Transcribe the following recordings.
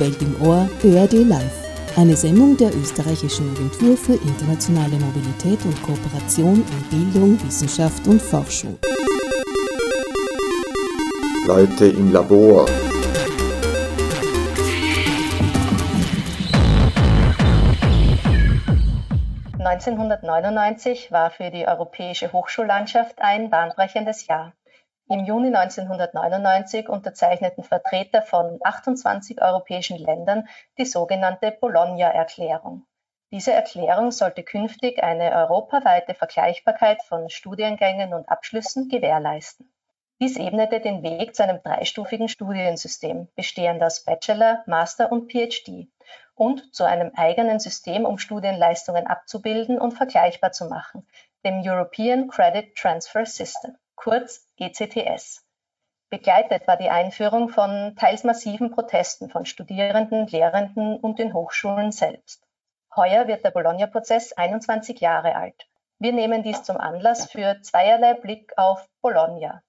Welt im Ohr ÖRD Live. Eine Sendung der österreichischen Agentur für internationale Mobilität und Kooperation in Bildung, Wissenschaft und Forschung. Leute im Labor. (1999) war für die europäische Hochschullandschaft ein bahnbrechendes Jahr. Im Juni 1999 unterzeichneten Vertreter von 28 europäischen Ländern die sogenannte Bologna-Erklärung. Diese Erklärung sollte künftig eine europaweite Vergleichbarkeit von Studiengängen und Abschlüssen gewährleisten. Dies ebnete den Weg zu einem dreistufigen Studiensystem, bestehend aus Bachelor, Master und PhD, und zu einem eigenen System, um Studienleistungen abzubilden und vergleichbar zu machen, dem European Credit Transfer System kurz ECTS. Begleitet war die Einführung von teils massiven Protesten von Studierenden, Lehrenden und den Hochschulen selbst. Heuer wird der Bologna-Prozess 21 Jahre alt. Wir nehmen dies zum Anlass für zweierlei Blick auf Bologna.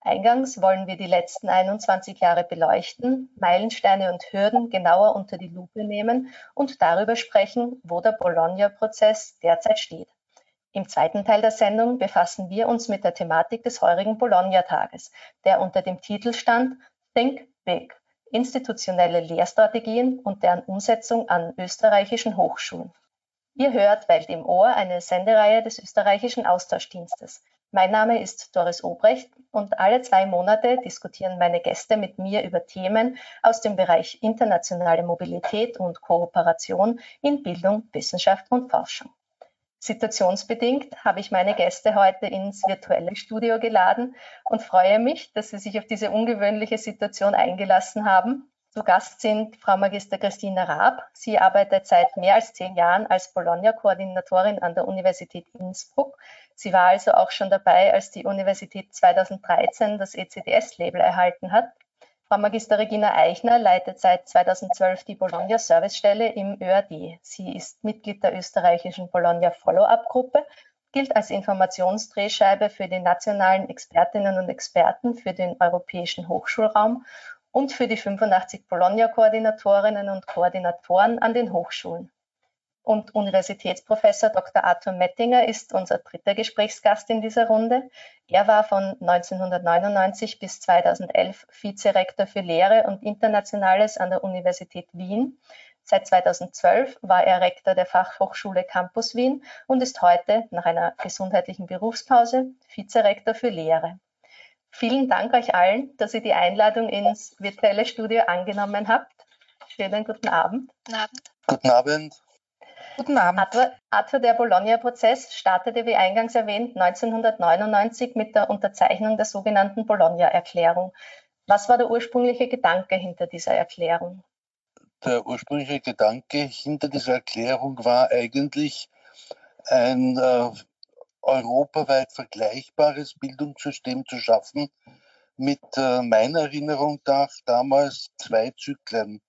Eingangs wollen wir die letzten 21 Jahre beleuchten, Meilensteine und Hürden genauer unter die Lupe nehmen und darüber sprechen, wo der Bologna-Prozess derzeit steht. Im zweiten Teil der Sendung befassen wir uns mit der Thematik des heurigen Bologna-Tages, der unter dem Titel stand Think Big – institutionelle Lehrstrategien und deren Umsetzung an österreichischen Hochschulen. Ihr hört Welt im Ohr, eine Sendereihe des österreichischen Austauschdienstes. Mein Name ist Doris Obrecht und alle zwei Monate diskutieren meine Gäste mit mir über Themen aus dem Bereich internationale Mobilität und Kooperation in Bildung, Wissenschaft und Forschung. Situationsbedingt habe ich meine Gäste heute ins virtuelle Studio geladen und freue mich, dass Sie sich auf diese ungewöhnliche Situation eingelassen haben. Zu Gast sind Frau Magister Christina Raab. Sie arbeitet seit mehr als zehn Jahren als Bologna-Koordinatorin an der Universität Innsbruck. Sie war also auch schon dabei, als die Universität 2013 das ECDS-Label erhalten hat. Frau Magister Regina Eichner leitet seit 2012 die Bologna Servicestelle im ÖAD. Sie ist Mitglied der österreichischen Bologna Follow-up-Gruppe, gilt als Informationsdrehscheibe für die nationalen Expertinnen und Experten für den europäischen Hochschulraum und für die 85 Bologna-Koordinatorinnen und Koordinatoren an den Hochschulen und Universitätsprofessor Dr. Arthur Mettinger ist unser dritter Gesprächsgast in dieser Runde. Er war von 1999 bis 2011 Vizerektor für Lehre und Internationales an der Universität Wien. Seit 2012 war er Rektor der Fachhochschule Campus Wien und ist heute nach einer gesundheitlichen Berufspause Vizerektor für Lehre. Vielen Dank euch allen, dass ihr die Einladung ins virtuelle Studio angenommen habt. Schönen guten Abend. Guten Abend. Guten Abend. Guten Abend. Arthur, Arthur der Bologna-Prozess startete, wie eingangs erwähnt, 1999 mit der Unterzeichnung der sogenannten Bologna-Erklärung. Was war der ursprüngliche Gedanke hinter dieser Erklärung? Der ursprüngliche Gedanke hinter dieser Erklärung war eigentlich ein äh, europaweit vergleichbares Bildungssystem zu schaffen, mit äh, meiner Erinnerung nach damals zwei Zyklen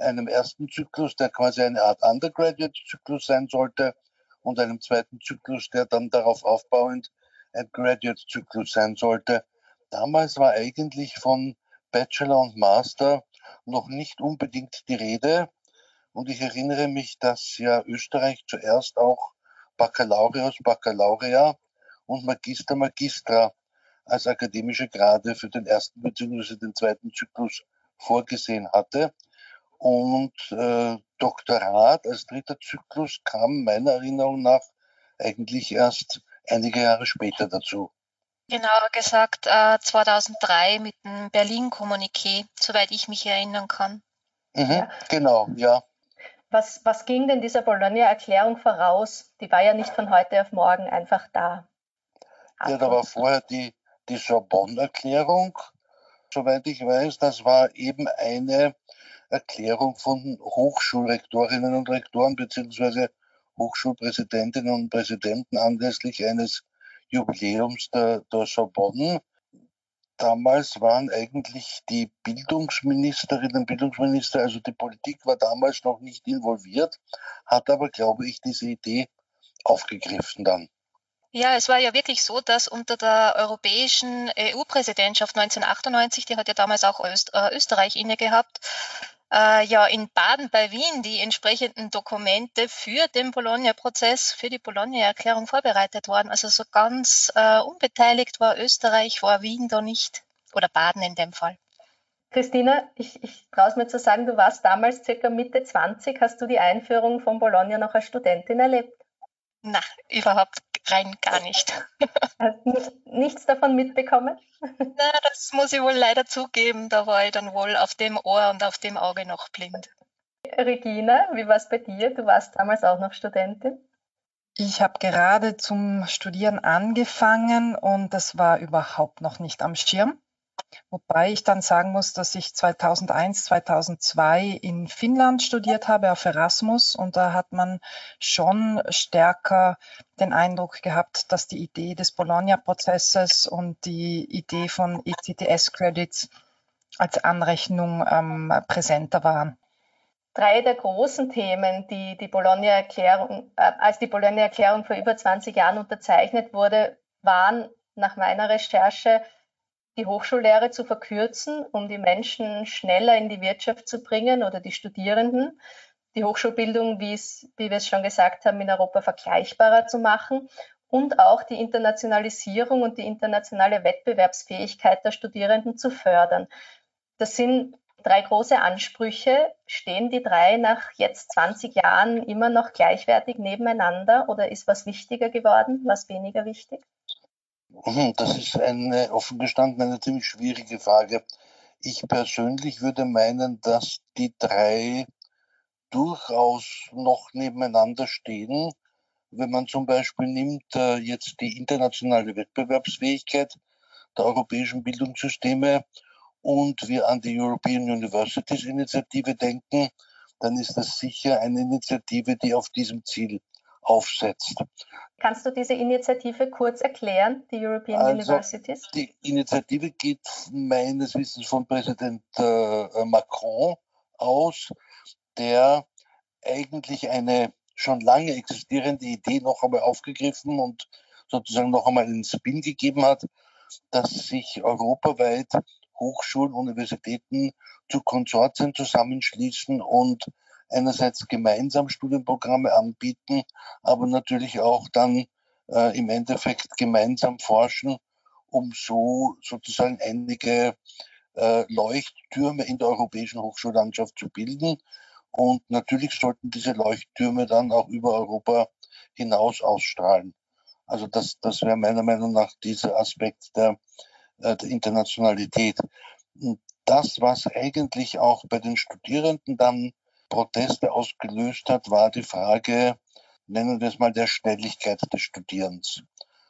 einem ersten Zyklus, der quasi eine Art Undergraduate-Zyklus sein sollte, und einem zweiten Zyklus, der dann darauf aufbauend ein Graduate-Zyklus sein sollte. Damals war eigentlich von Bachelor und Master noch nicht unbedingt die Rede. Und ich erinnere mich, dass ja Österreich zuerst auch Baccalaureus, Baccalaurea und Magister, Magistra als akademische Grade für den ersten bzw. den zweiten Zyklus vorgesehen hatte. Und äh, Doktorat als dritter Zyklus kam meiner Erinnerung nach eigentlich erst einige Jahre später dazu. Genauer gesagt äh, 2003 mit dem Berlin-Kommuniqué, soweit ich mich erinnern kann. Mhm, ja. Genau, ja. Was, was ging denn dieser Bologna-Erklärung voraus? Die war ja nicht von heute auf morgen einfach da. Ja, da war vorher die, die Sorbonne-Erklärung, soweit ich weiß. Das war eben eine Erklärung von Hochschulrektorinnen und Rektoren beziehungsweise Hochschulpräsidentinnen und Präsidenten anlässlich eines Jubiläums der, der Sorbonne. Damals waren eigentlich die Bildungsministerinnen und Bildungsminister, also die Politik war damals noch nicht involviert, hat aber, glaube ich, diese Idee aufgegriffen dann. Ja, es war ja wirklich so, dass unter der europäischen EU-Präsidentschaft 1998, die hat ja damals auch äh, Österreich inne gehabt, äh, ja in Baden bei Wien die entsprechenden Dokumente für den Bologna-Prozess, für die Bologna-Erklärung vorbereitet worden. Also so ganz äh, unbeteiligt war Österreich, war Wien da nicht oder Baden in dem Fall. Christina, ich, ich traue es mir zu sagen, du warst damals circa Mitte 20. Hast du die Einführung von Bologna noch als Studentin erlebt? Na, überhaupt rein gar nicht. Hast nicht, nichts davon mitbekommen? Na, das muss ich wohl leider zugeben. Da war ich dann wohl auf dem Ohr und auf dem Auge noch blind. Regina, wie war es bei dir? Du warst damals auch noch Studentin. Ich habe gerade zum Studieren angefangen und das war überhaupt noch nicht am Schirm. Wobei ich dann sagen muss, dass ich 2001, 2002 in Finnland studiert habe auf Erasmus und da hat man schon stärker den Eindruck gehabt, dass die Idee des Bologna-Prozesses und die Idee von ECTS-Credits als Anrechnung ähm, präsenter waren. Drei der großen Themen, die die Bologna-Erklärung, äh, als die Bologna-Erklärung vor über 20 Jahren unterzeichnet wurde, waren nach meiner Recherche die Hochschullehre zu verkürzen, um die Menschen schneller in die Wirtschaft zu bringen oder die Studierenden, die Hochschulbildung, wie, es, wie wir es schon gesagt haben, in Europa vergleichbarer zu machen und auch die Internationalisierung und die internationale Wettbewerbsfähigkeit der Studierenden zu fördern. Das sind drei große Ansprüche. Stehen die drei nach jetzt 20 Jahren immer noch gleichwertig nebeneinander oder ist was wichtiger geworden, was weniger wichtig? Mhm, das ist eine offen gestanden eine ziemlich schwierige Frage. Ich persönlich würde meinen, dass die drei durchaus noch nebeneinander stehen. Wenn man zum Beispiel nimmt äh, jetzt die internationale Wettbewerbsfähigkeit der europäischen Bildungssysteme und wir an die European Universities Initiative denken, dann ist das sicher eine Initiative, die auf diesem Ziel aufsetzt. Kannst du diese Initiative kurz erklären, die European also, Universities? Die Initiative geht meines Wissens von Präsident äh, Macron aus, der eigentlich eine schon lange existierende Idee noch einmal aufgegriffen und sozusagen noch einmal einen Spin gegeben hat, dass sich europaweit Hochschulen, Universitäten zu Konsortien zusammenschließen und einerseits gemeinsam Studienprogramme anbieten, aber natürlich auch dann äh, im Endeffekt gemeinsam forschen, um so sozusagen einige äh, Leuchttürme in der europäischen Hochschullandschaft zu bilden. Und natürlich sollten diese Leuchttürme dann auch über Europa hinaus ausstrahlen. Also das, das wäre meiner Meinung nach dieser Aspekt der, äh, der Internationalität. Und das, was eigentlich auch bei den Studierenden dann Proteste ausgelöst hat, war die Frage, nennen wir es mal, der Schnelligkeit des Studierens.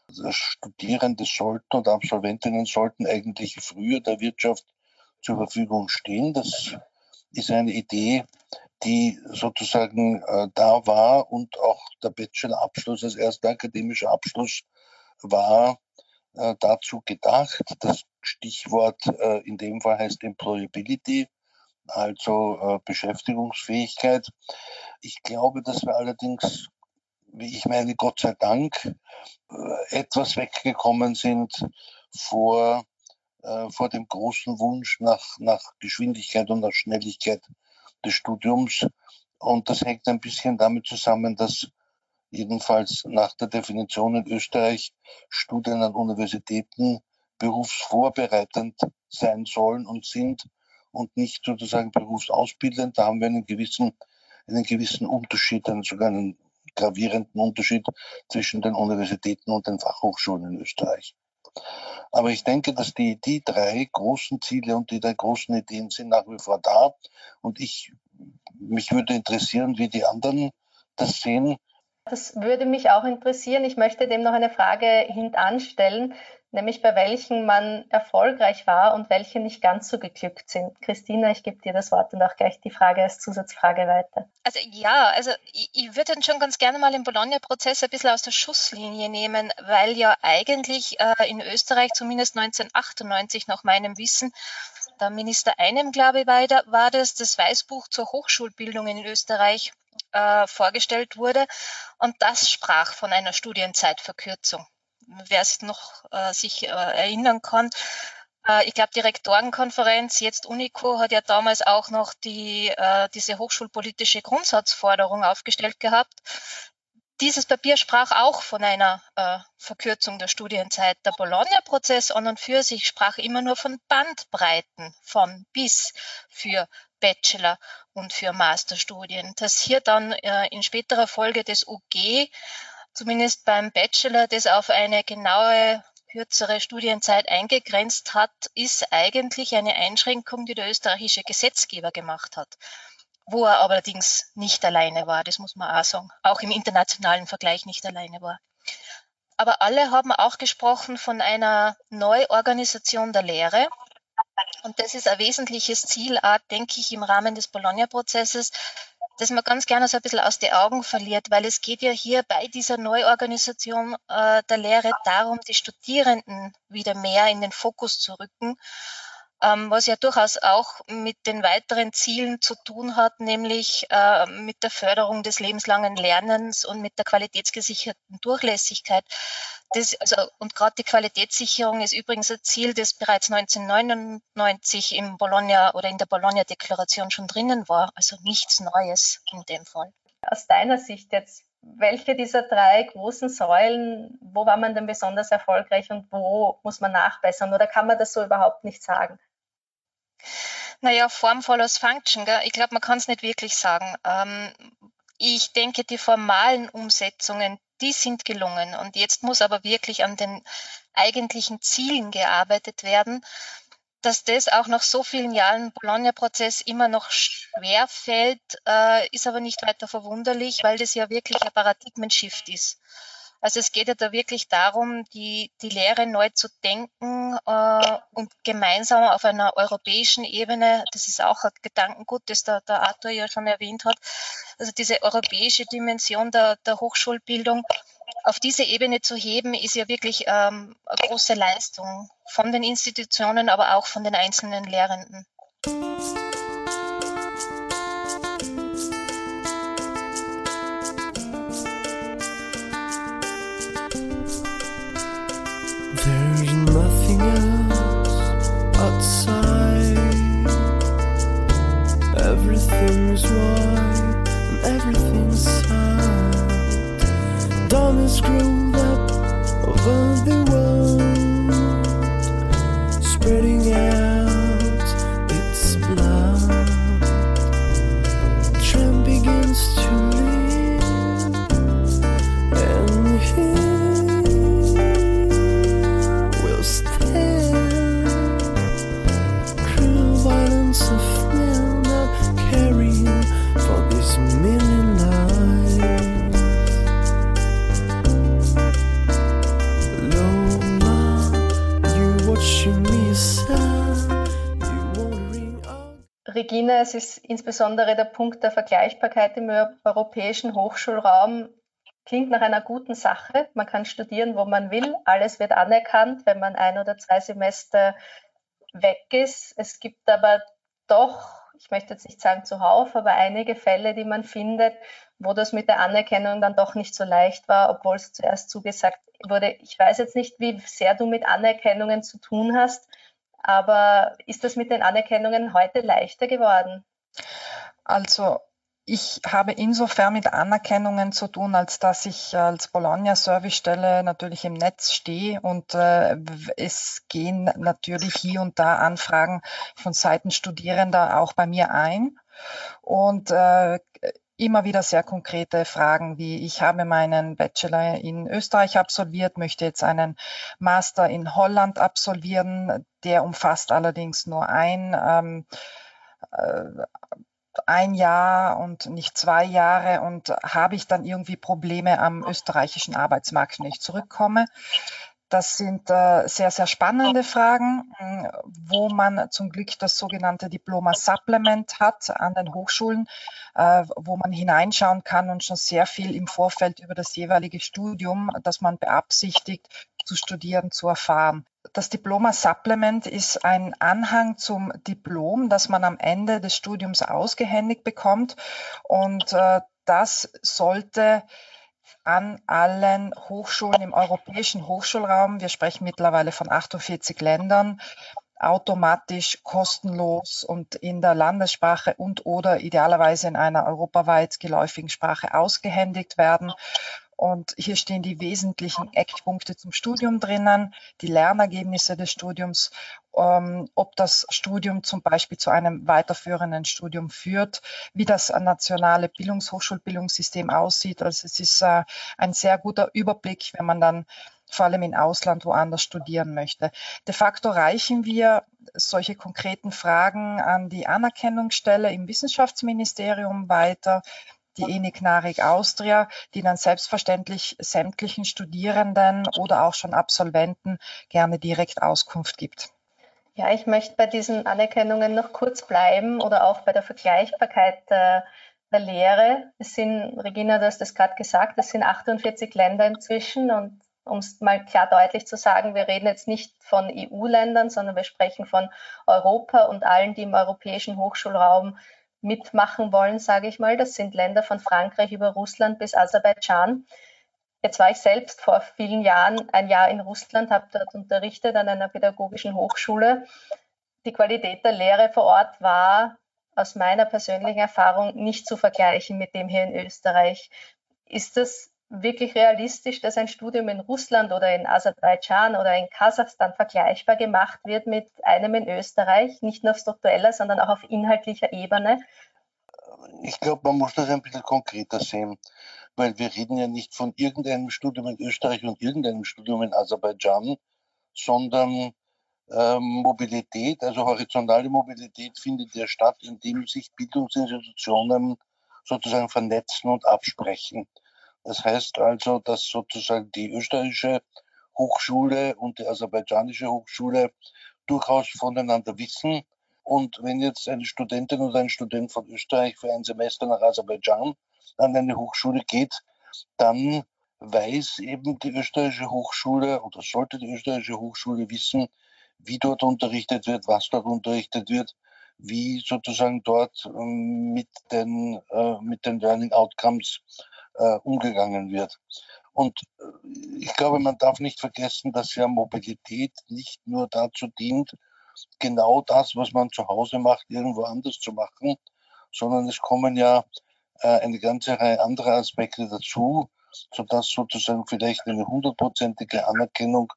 Also Studierende sollten und Absolventinnen sollten eigentlich früher der Wirtschaft zur Verfügung stehen. Das ist eine Idee, die sozusagen äh, da war und auch der Bachelorabschluss als erster akademischer Abschluss war äh, dazu gedacht. Das Stichwort äh, in dem Fall heißt Employability also äh, Beschäftigungsfähigkeit. Ich glaube, dass wir allerdings, wie ich meine, Gott sei Dank, äh, etwas weggekommen sind vor, äh, vor dem großen Wunsch nach, nach Geschwindigkeit und nach Schnelligkeit des Studiums. Und das hängt ein bisschen damit zusammen, dass jedenfalls nach der Definition in Österreich Studien an Universitäten berufsvorbereitend sein sollen und sind und nicht sozusagen berufsausbildend. Da haben wir einen gewissen, einen gewissen Unterschied, einen sogar einen gravierenden Unterschied zwischen den Universitäten und den Fachhochschulen in Österreich. Aber ich denke, dass die, die drei großen Ziele und die drei großen Ideen sind nach wie vor da. Und ich, mich würde interessieren, wie die anderen das sehen. Das würde mich auch interessieren. Ich möchte dem noch eine Frage hintanstellen nämlich bei welchen man erfolgreich war und welche nicht ganz so geglückt sind. Christina, ich gebe dir das Wort und auch gleich die Frage als Zusatzfrage weiter. Also ja, also ich, ich würde dann schon ganz gerne mal den Bologna-Prozess ein bisschen aus der Schusslinie nehmen, weil ja eigentlich äh, in Österreich zumindest 1998 nach meinem Wissen der Minister Einem, glaube ich, war, war das, das Weißbuch zur Hochschulbildung in Österreich äh, vorgestellt wurde. Und das sprach von einer Studienzeitverkürzung wer es noch äh, sich äh, erinnern kann. Äh, ich glaube, die Rektorenkonferenz, jetzt UNICO, hat ja damals auch noch die, äh, diese hochschulpolitische Grundsatzforderung aufgestellt gehabt. Dieses Papier sprach auch von einer äh, Verkürzung der Studienzeit. Der Bologna-Prozess an und für sich sprach immer nur von Bandbreiten von bis für Bachelor und für Masterstudien. Dass hier dann in späterer Folge des UG, zumindest beim Bachelor, das auf eine genaue kürzere Studienzeit eingegrenzt hat, ist eigentlich eine Einschränkung, die der österreichische Gesetzgeber gemacht hat wo er allerdings nicht alleine war, das muss man auch sagen, auch im internationalen Vergleich nicht alleine war. Aber alle haben auch gesprochen von einer Neuorganisation der Lehre. Und das ist ein wesentliches Ziel, denke ich, im Rahmen des Bologna-Prozesses, das man ganz gerne so ein bisschen aus den Augen verliert, weil es geht ja hier bei dieser Neuorganisation äh, der Lehre darum, die Studierenden wieder mehr in den Fokus zu rücken was ja durchaus auch mit den weiteren Zielen zu tun hat, nämlich äh, mit der Förderung des lebenslangen Lernens und mit der qualitätsgesicherten Durchlässigkeit. Das, also, und gerade die Qualitätssicherung ist übrigens ein Ziel, das bereits 1999 im Bologna oder in der Bologna-Deklaration schon drinnen war. Also nichts Neues in dem Fall. Aus deiner Sicht jetzt, welche dieser drei großen Säulen, wo war man denn besonders erfolgreich und wo muss man nachbessern? Oder kann man das so überhaupt nicht sagen? Naja, Form follows Function. Gell? Ich glaube, man kann es nicht wirklich sagen. Ähm, ich denke, die formalen Umsetzungen, die sind gelungen. Und jetzt muss aber wirklich an den eigentlichen Zielen gearbeitet werden. Dass das auch nach so vielen Jahren Bologna-Prozess immer noch schwer fällt, äh, ist aber nicht weiter verwunderlich, weil das ja wirklich ein Paradigmenshift ist. Also es geht ja da wirklich darum, die, die Lehre neu zu denken äh, und gemeinsam auf einer europäischen Ebene, das ist auch ein Gedankengut, das der, der Arthur ja schon erwähnt hat, also diese europäische Dimension der, der Hochschulbildung auf diese Ebene zu heben, ist ja wirklich ähm, eine große Leistung von den Institutionen, aber auch von den einzelnen Lehrenden. is white and everything's fine. Diamonds growed up over the Regine, es ist insbesondere der Punkt der Vergleichbarkeit im europäischen Hochschulraum. Klingt nach einer guten Sache. Man kann studieren, wo man will. Alles wird anerkannt, wenn man ein oder zwei Semester weg ist. Es gibt aber doch, ich möchte jetzt nicht sagen zuhauf, aber einige Fälle, die man findet, wo das mit der Anerkennung dann doch nicht so leicht war, obwohl es zuerst zugesagt wurde. Ich weiß jetzt nicht, wie sehr du mit Anerkennungen zu tun hast. Aber ist das mit den Anerkennungen heute leichter geworden? Also ich habe insofern mit Anerkennungen zu tun, als dass ich als Bologna-Servicestelle natürlich im Netz stehe und äh, es gehen natürlich hier und da Anfragen von Seiten Studierender auch bei mir ein. Und äh, immer wieder sehr konkrete Fragen wie ich habe meinen Bachelor in Österreich absolviert, möchte jetzt einen Master in Holland absolvieren. Der umfasst allerdings nur ein, ähm, äh, ein Jahr und nicht zwei Jahre und habe ich dann irgendwie Probleme am österreichischen Arbeitsmarkt, wenn ich zurückkomme. Das sind äh, sehr, sehr spannende Fragen, äh, wo man zum Glück das sogenannte Diploma Supplement hat an den Hochschulen, äh, wo man hineinschauen kann und schon sehr viel im Vorfeld über das jeweilige Studium, das man beabsichtigt zu studieren, zu erfahren. Das Diploma Supplement ist ein Anhang zum Diplom, das man am Ende des Studiums ausgehändigt bekommt und äh, das sollte an allen Hochschulen im europäischen Hochschulraum, wir sprechen mittlerweile von 48 Ländern, automatisch kostenlos und in der Landessprache und oder idealerweise in einer europaweit geläufigen Sprache ausgehändigt werden. Und hier stehen die wesentlichen Eckpunkte zum Studium drinnen, die Lernergebnisse des Studiums, ähm, ob das Studium zum Beispiel zu einem weiterführenden Studium führt, wie das nationale Bildungshochschulbildungssystem aussieht. Also es ist äh, ein sehr guter Überblick, wenn man dann vor allem im Ausland woanders studieren möchte. De facto reichen wir solche konkreten Fragen an die Anerkennungsstelle im Wissenschaftsministerium weiter die ENIC NARIC Austria, die dann selbstverständlich sämtlichen Studierenden oder auch schon Absolventen gerne direkt Auskunft gibt. Ja, ich möchte bei diesen Anerkennungen noch kurz bleiben oder auch bei der Vergleichbarkeit der, der Lehre. Es sind, Regina, du hast das gerade gesagt, es sind 48 Länder inzwischen und um es mal klar deutlich zu sagen, wir reden jetzt nicht von EU-Ländern, sondern wir sprechen von Europa und allen, die im europäischen Hochschulraum mitmachen wollen, sage ich mal. Das sind Länder von Frankreich über Russland bis Aserbaidschan. Jetzt war ich selbst vor vielen Jahren ein Jahr in Russland, habe dort unterrichtet an einer pädagogischen Hochschule. Die Qualität der Lehre vor Ort war aus meiner persönlichen Erfahrung nicht zu vergleichen mit dem hier in Österreich. Ist das wirklich realistisch, dass ein Studium in Russland oder in Aserbaidschan oder in Kasachstan vergleichbar gemacht wird mit einem in Österreich, nicht nur auf struktureller, sondern auch auf inhaltlicher Ebene? Ich glaube, man muss das ein bisschen konkreter sehen, weil wir reden ja nicht von irgendeinem Studium in Österreich und irgendeinem Studium in Aserbaidschan, sondern ähm, Mobilität, also horizontale Mobilität findet ja statt, indem sich Bildungsinstitutionen sozusagen vernetzen und absprechen. Das heißt also, dass sozusagen die österreichische Hochschule und die aserbaidschanische Hochschule durchaus voneinander wissen. Und wenn jetzt eine Studentin oder ein Student von Österreich für ein Semester nach Aserbaidschan an eine Hochschule geht, dann weiß eben die österreichische Hochschule oder sollte die österreichische Hochschule wissen, wie dort unterrichtet wird, was dort unterrichtet wird, wie sozusagen dort ähm, mit den, äh, mit den Learning Outcomes äh, umgegangen wird. Und äh, ich glaube, man darf nicht vergessen, dass ja Mobilität nicht nur dazu dient, genau das, was man zu Hause macht, irgendwo anders zu machen, sondern es kommen ja eine ganze Reihe anderer Aspekte dazu, sodass sozusagen vielleicht eine hundertprozentige Anerkennung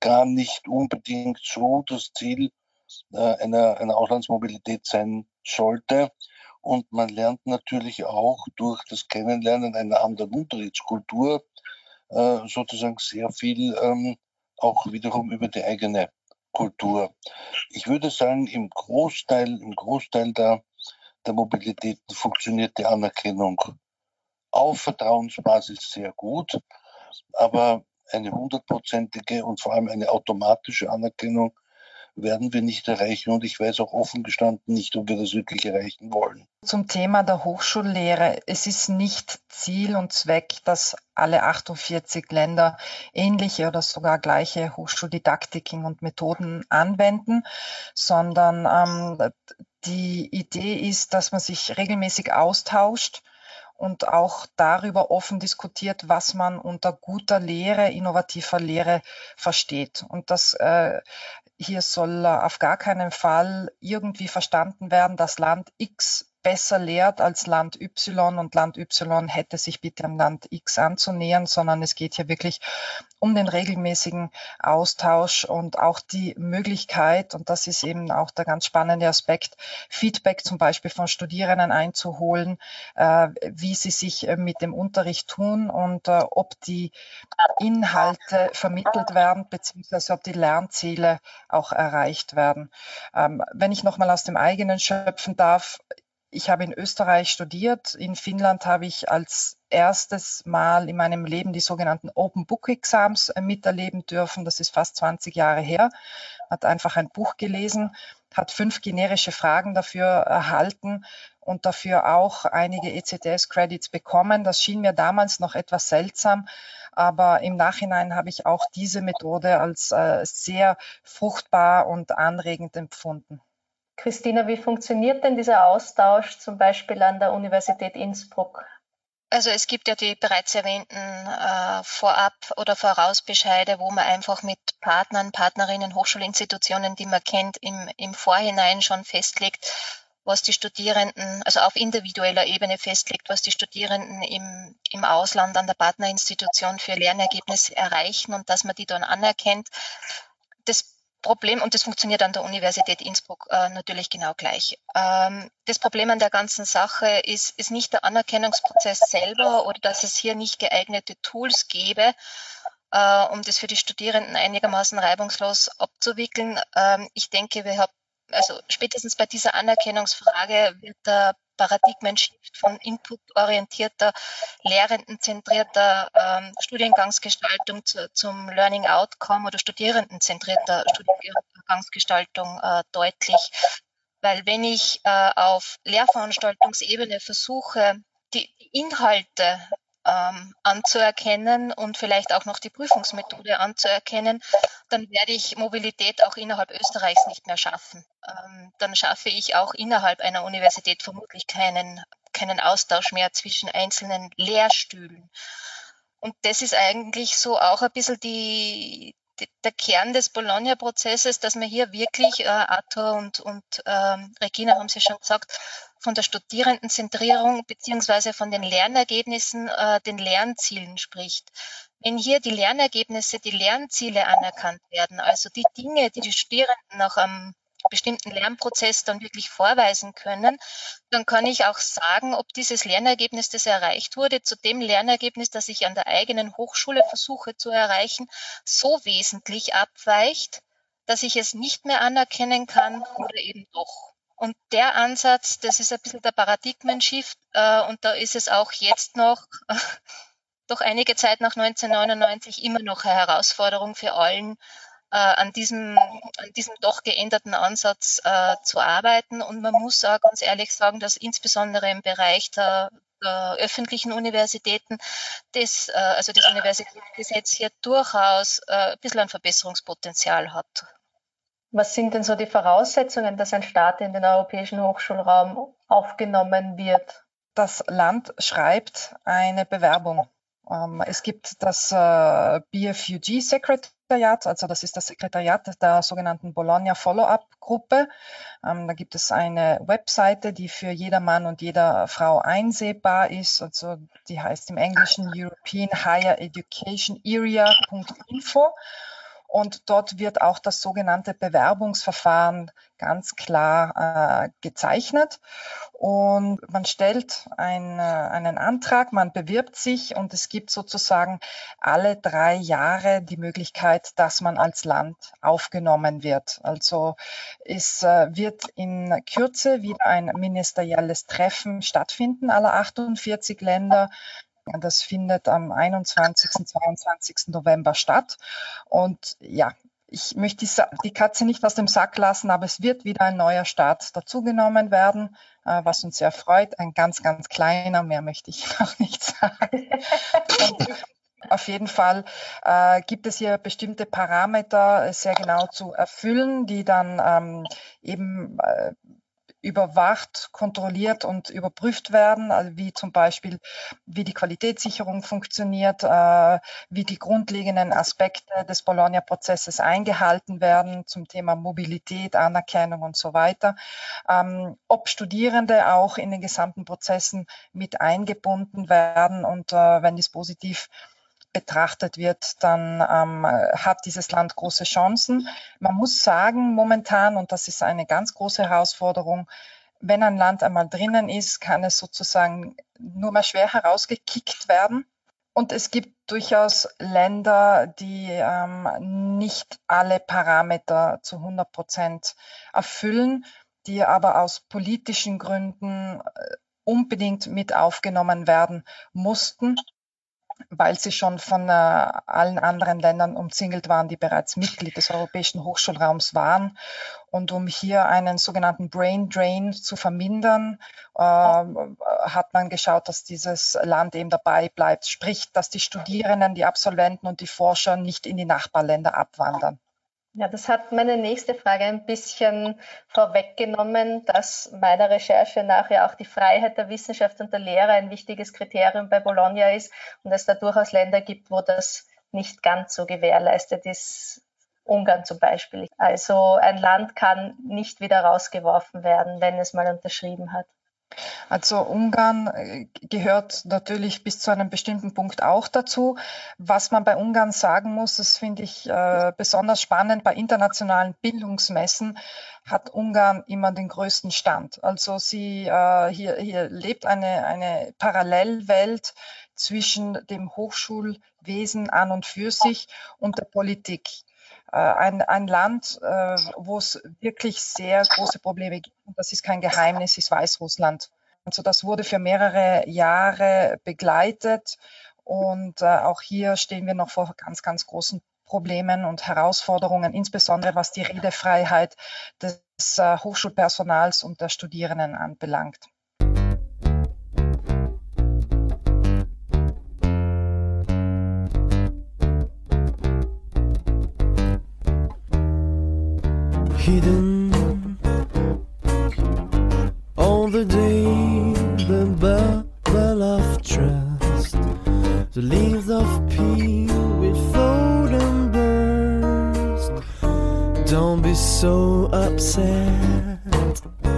gar nicht unbedingt so das Ziel äh, einer, einer Auslandsmobilität sein sollte. Und man lernt natürlich auch durch das Kennenlernen einer anderen Unterrichtskultur äh, sozusagen sehr viel ähm, auch wiederum über die eigene Kultur. Ich würde sagen, im Großteil, im Großteil der, der Mobilitäten funktioniert die Anerkennung auf Vertrauensbasis sehr gut, aber eine hundertprozentige und vor allem eine automatische Anerkennung werden wir nicht erreichen und ich weiß auch offen gestanden nicht, ob wir das wirklich erreichen wollen. Zum Thema der Hochschullehre. Es ist nicht Ziel und Zweck, dass alle 48 Länder ähnliche oder sogar gleiche Hochschuldidaktiken und Methoden anwenden, sondern ähm, die Idee ist, dass man sich regelmäßig austauscht und auch darüber offen diskutiert, was man unter guter Lehre, innovativer Lehre versteht. Und das äh, hier soll auf gar keinen Fall irgendwie verstanden werden, dass Land X besser lehrt als Land Y und Land Y hätte sich bitte am Land X anzunähern, sondern es geht hier wirklich um den regelmäßigen Austausch und auch die Möglichkeit, und das ist eben auch der ganz spannende Aspekt, Feedback zum Beispiel von Studierenden einzuholen, äh, wie sie sich äh, mit dem Unterricht tun und äh, ob die Inhalte vermittelt werden, beziehungsweise ob die Lernziele auch erreicht werden. Ähm, wenn ich nochmal aus dem eigenen schöpfen darf, ich habe in Österreich studiert. In Finnland habe ich als erstes Mal in meinem Leben die sogenannten Open Book Exams äh, miterleben dürfen. Das ist fast 20 Jahre her. Hat einfach ein Buch gelesen, hat fünf generische Fragen dafür erhalten und dafür auch einige ECTS-Credits bekommen. Das schien mir damals noch etwas seltsam, aber im Nachhinein habe ich auch diese Methode als äh, sehr fruchtbar und anregend empfunden. Christina, wie funktioniert denn dieser Austausch zum Beispiel an der Universität Innsbruck? Also es gibt ja die bereits erwähnten äh, Vorab- oder Vorausbescheide, wo man einfach mit Partnern, Partnerinnen, Hochschulinstitutionen, die man kennt, im, im Vorhinein schon festlegt, was die Studierenden, also auf individueller Ebene festlegt, was die Studierenden im, im Ausland an der Partnerinstitution für Lernergebnisse erreichen und dass man die dann anerkennt. Problem, und das funktioniert an der Universität Innsbruck äh, natürlich genau gleich. Ähm, das Problem an der ganzen Sache ist, ist nicht der Anerkennungsprozess selber oder dass es hier nicht geeignete Tools gäbe, äh, um das für die Studierenden einigermaßen reibungslos abzuwickeln. Ähm, ich denke, wir haben also spätestens bei dieser Anerkennungsfrage wird der Paradigmen-Shift von inputorientierter, lehrendenzentrierter ähm, Studiengangsgestaltung zu, zum Learning Outcome oder studierendenzentrierter Studiengangsgestaltung äh, deutlich. Weil wenn ich äh, auf Lehrveranstaltungsebene versuche, die Inhalte ähm, anzuerkennen und vielleicht auch noch die Prüfungsmethode anzuerkennen, dann werde ich Mobilität auch innerhalb Österreichs nicht mehr schaffen. Ähm, dann schaffe ich auch innerhalb einer Universität vermutlich keinen, keinen Austausch mehr zwischen einzelnen Lehrstühlen. Und das ist eigentlich so auch ein bisschen die, der Kern des Bologna-Prozesses, dass man hier wirklich, äh, Arthur und, und ähm, Regina haben Sie schon gesagt, von der Studierendenzentrierung beziehungsweise von den Lernergebnissen, äh, den Lernzielen spricht. Wenn hier die Lernergebnisse, die Lernziele anerkannt werden, also die Dinge, die die Studierenden nach einem bestimmten Lernprozess dann wirklich vorweisen können, dann kann ich auch sagen, ob dieses Lernergebnis, das erreicht wurde, zu dem Lernergebnis, das ich an der eigenen Hochschule versuche zu erreichen, so wesentlich abweicht, dass ich es nicht mehr anerkennen kann oder eben doch. Und der Ansatz, das ist ein bisschen der Paradigmen-Shift äh, und da ist es auch jetzt noch, doch einige Zeit nach 1999 immer noch eine Herausforderung für allen, äh, an, diesem, an diesem doch geänderten Ansatz äh, zu arbeiten. Und man muss auch ganz ehrlich sagen, dass insbesondere im Bereich der, der öffentlichen Universitäten das, äh, also das Universitätsgesetz hier durchaus äh, ein bisschen ein Verbesserungspotenzial hat. Was sind denn so die Voraussetzungen, dass ein Staat in den europäischen Hochschulraum aufgenommen wird? Das Land schreibt eine Bewerbung. Ähm, es gibt das äh, BFUG Sekretariat, also das ist das Sekretariat der sogenannten Bologna Follow-up-Gruppe. Ähm, da gibt es eine Webseite, die für jeder Mann und jeder Frau einsehbar ist. Also die heißt im Englischen European Higher Education Area.info. Und dort wird auch das sogenannte Bewerbungsverfahren ganz klar äh, gezeichnet. Und man stellt ein, äh, einen Antrag, man bewirbt sich und es gibt sozusagen alle drei Jahre die Möglichkeit, dass man als Land aufgenommen wird. Also es äh, wird in Kürze wieder ein ministerielles Treffen stattfinden aller 48 Länder das findet am 21. 22. November statt. Und ja, ich möchte die Katze nicht aus dem Sack lassen, aber es wird wieder ein neuer Start dazugenommen werden, äh, was uns sehr freut. Ein ganz, ganz kleiner, mehr möchte ich noch nicht sagen. Und auf jeden Fall äh, gibt es hier bestimmte Parameter sehr genau zu erfüllen, die dann ähm, eben äh, überwacht, kontrolliert und überprüft werden, also wie zum Beispiel, wie die Qualitätssicherung funktioniert, äh, wie die grundlegenden Aspekte des Bologna-Prozesses eingehalten werden zum Thema Mobilität, Anerkennung und so weiter, ähm, ob Studierende auch in den gesamten Prozessen mit eingebunden werden und äh, wenn dies positiv betrachtet wird, dann ähm, hat dieses Land große Chancen. Man muss sagen, momentan, und das ist eine ganz große Herausforderung, wenn ein Land einmal drinnen ist, kann es sozusagen nur mal schwer herausgekickt werden. Und es gibt durchaus Länder, die ähm, nicht alle Parameter zu 100 Prozent erfüllen, die aber aus politischen Gründen äh, unbedingt mit aufgenommen werden mussten weil sie schon von äh, allen anderen Ländern umzingelt waren, die bereits Mitglied des europäischen Hochschulraums waren. Und um hier einen sogenannten Brain Drain zu vermindern, äh, hat man geschaut, dass dieses Land eben dabei bleibt, sprich, dass die Studierenden, die Absolventen und die Forscher nicht in die Nachbarländer abwandern. Ja, das hat meine nächste Frage ein bisschen vorweggenommen, dass meiner Recherche nach ja auch die Freiheit der Wissenschaft und der Lehre ein wichtiges Kriterium bei Bologna ist und es da durchaus Länder gibt, wo das nicht ganz so gewährleistet ist. Ungarn zum Beispiel. Also ein Land kann nicht wieder rausgeworfen werden, wenn es mal unterschrieben hat. Also Ungarn äh, gehört natürlich bis zu einem bestimmten Punkt auch dazu. Was man bei Ungarn sagen muss, das finde ich äh, besonders spannend, bei internationalen Bildungsmessen hat Ungarn immer den größten Stand. Also sie, äh, hier, hier lebt eine, eine Parallelwelt zwischen dem Hochschulwesen an und für sich und der Politik. Äh, ein, ein Land, äh, wo es wirklich sehr große Probleme gibt. Und das ist kein Geheimnis, ist Weißrussland. Also das wurde für mehrere Jahre begleitet. Und äh, auch hier stehen wir noch vor ganz, ganz großen Problemen und Herausforderungen, insbesondere was die Redefreiheit des Hochschulpersonals und der Studierenden anbelangt. Don't be so upset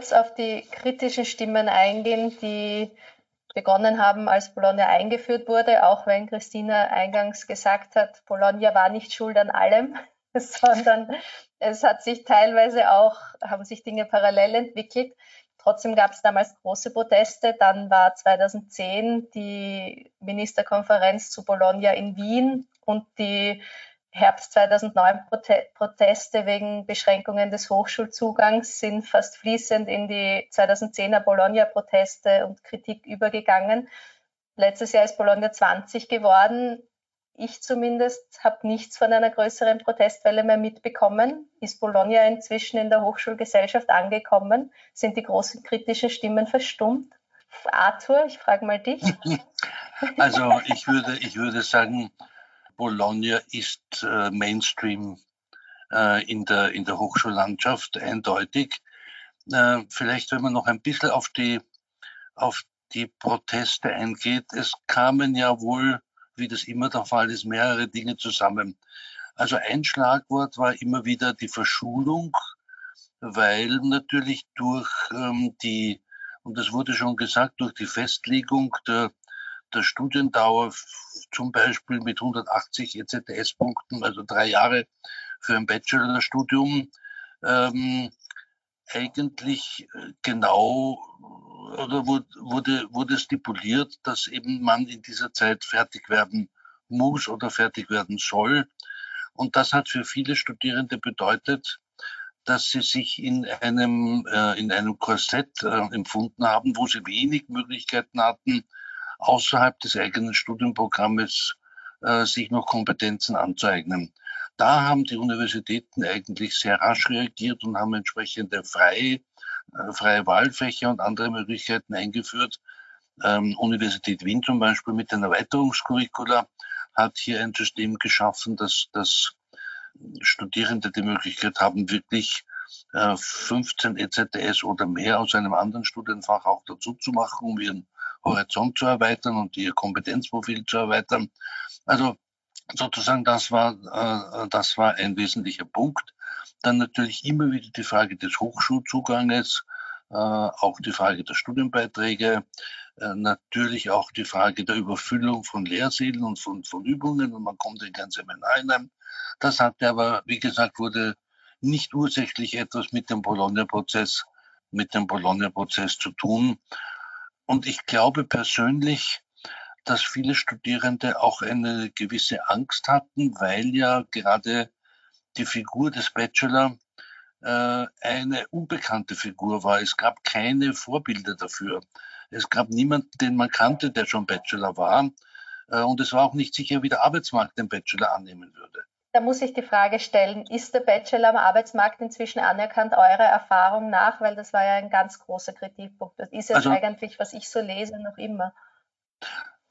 kurz auf die kritischen Stimmen eingehen, die begonnen haben, als Bologna eingeführt wurde, auch wenn Christina eingangs gesagt hat, Bologna war nicht schuld an allem, sondern es hat sich teilweise auch, haben sich Dinge parallel entwickelt. Trotzdem gab es damals große Proteste. Dann war 2010 die Ministerkonferenz zu Bologna in Wien und die Herbst 2009 Proteste wegen Beschränkungen des Hochschulzugangs sind fast fließend in die 2010er Bologna-Proteste und Kritik übergegangen. Letztes Jahr ist Bologna 20 geworden. Ich zumindest habe nichts von einer größeren Protestwelle mehr mitbekommen. Ist Bologna inzwischen in der Hochschulgesellschaft angekommen? Sind die großen kritischen Stimmen verstummt? Arthur, ich frage mal dich. Also ich würde, ich würde sagen, Bologna ist äh, Mainstream äh, in, der, in der Hochschullandschaft eindeutig. Äh, vielleicht, wenn man noch ein bisschen auf die, auf die Proteste eingeht, es kamen ja wohl, wie das immer der Fall ist, mehrere Dinge zusammen. Also ein Schlagwort war immer wieder die Verschulung, weil natürlich durch ähm, die, und das wurde schon gesagt, durch die Festlegung der der Studiendauer zum Beispiel mit 180 ECTS-Punkten, also drei Jahre für ein Bachelorstudium, ähm, eigentlich äh, genau oder wurde, wurde stipuliert, dass eben man in dieser Zeit fertig werden muss oder fertig werden soll. Und das hat für viele Studierende bedeutet, dass sie sich in einem, äh, in einem Korsett äh, empfunden haben, wo sie wenig Möglichkeiten hatten, außerhalb des eigenen Studienprogrammes äh, sich noch Kompetenzen anzueignen. Da haben die Universitäten eigentlich sehr rasch reagiert und haben entsprechende freie, äh, freie Wahlfächer und andere Möglichkeiten eingeführt. Ähm, Universität Wien zum Beispiel mit den Erweiterungskurricula hat hier ein System geschaffen, dass, dass Studierende die Möglichkeit haben, wirklich äh, 15 EZTS oder mehr aus einem anderen Studienfach auch dazu zu machen, um ihren Horizont zu erweitern und ihr Kompetenzprofil zu erweitern. Also sozusagen das war, äh, das war ein wesentlicher Punkt. Dann natürlich immer wieder die Frage des Hochschulzuganges, äh, auch die Frage der Studienbeiträge, äh, natürlich auch die Frage der Überfüllung von Lehrsälen und von, von Übungen und man kommt in kein Seminar hinein. Das hatte aber, wie gesagt, wurde nicht ursächlich etwas mit dem Bologna-Prozess, mit dem Bologna-Prozess zu tun. Und ich glaube persönlich, dass viele Studierende auch eine gewisse Angst hatten, weil ja gerade die Figur des Bachelor äh, eine unbekannte Figur war. Es gab keine Vorbilder dafür. Es gab niemanden, den man kannte, der schon Bachelor war. Äh, und es war auch nicht sicher, wie der Arbeitsmarkt den Bachelor annehmen würde. Da muss ich die Frage stellen, ist der Bachelor am Arbeitsmarkt inzwischen anerkannt, eurer Erfahrung nach? Weil das war ja ein ganz großer Kritikpunkt. Das ist jetzt also, eigentlich, was ich so lese, noch immer.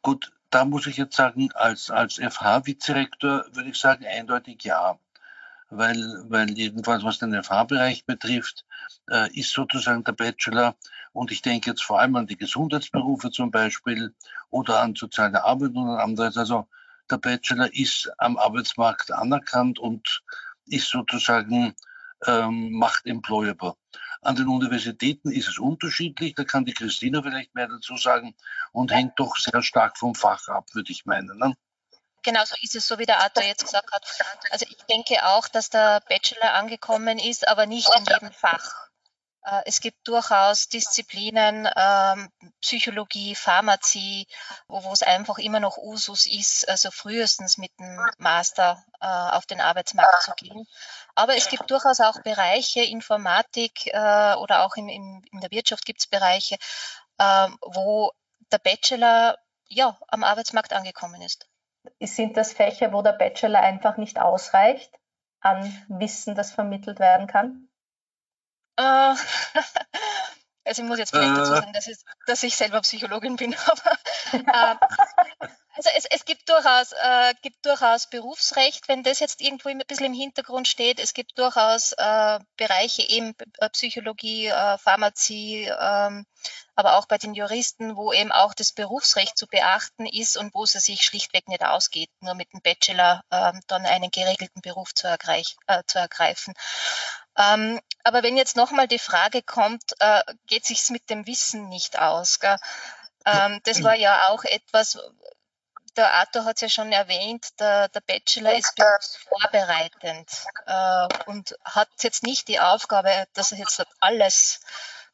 Gut, da muss ich jetzt sagen, als, als FH-Vizerektor würde ich sagen, eindeutig ja. Weil, weil jedenfalls, was den FH-Bereich betrifft, äh, ist sozusagen der Bachelor, und ich denke jetzt vor allem an die Gesundheitsberufe zum Beispiel oder an soziale Arbeit und an anderes. Also der Bachelor ist am Arbeitsmarkt anerkannt und ist sozusagen ähm, macht employable. An den Universitäten ist es unterschiedlich, da kann die Christina vielleicht mehr dazu sagen und hängt doch sehr stark vom Fach ab, würde ich meinen. Ne? Genau so ist es, so wie der Arthur jetzt gesagt hat. Also ich denke auch, dass der Bachelor angekommen ist, aber nicht in jedem Fach. Äh, es gibt durchaus Disziplinen, ähm, Psychologie, Pharmazie, wo, es einfach immer noch Usus ist, also frühestens mit dem Master äh, auf den Arbeitsmarkt zu gehen. Aber es gibt durchaus auch Bereiche, Informatik äh, oder auch in, der Wirtschaft gibt es Bereiche, äh, wo der Bachelor ja am Arbeitsmarkt angekommen ist. Sind das Fächer, wo der Bachelor einfach nicht ausreicht an Wissen, das vermittelt werden kann? Äh, also ich muss jetzt vielleicht dazu äh. sagen, dass ich, dass ich selber Psychologin bin, aber äh, also es, es gibt, durchaus, äh, gibt durchaus Berufsrecht, wenn das jetzt irgendwo ein bisschen im Hintergrund steht. Es gibt durchaus äh, Bereiche eben äh, Psychologie, äh, Pharmazie, ähm, aber auch bei den Juristen, wo eben auch das Berufsrecht zu beachten ist und wo es sich schlichtweg nicht ausgeht, nur mit dem Bachelor ähm, dann einen geregelten Beruf zu, ergreich, äh, zu ergreifen. Ähm, aber wenn jetzt nochmal die Frage kommt, äh, geht sich's mit dem Wissen nicht aus? Ähm, das war ja auch etwas, der Arthur hat es ja schon erwähnt, der, der Bachelor ist berufsvorbereitend äh, und hat jetzt nicht die Aufgabe, dass er jetzt alles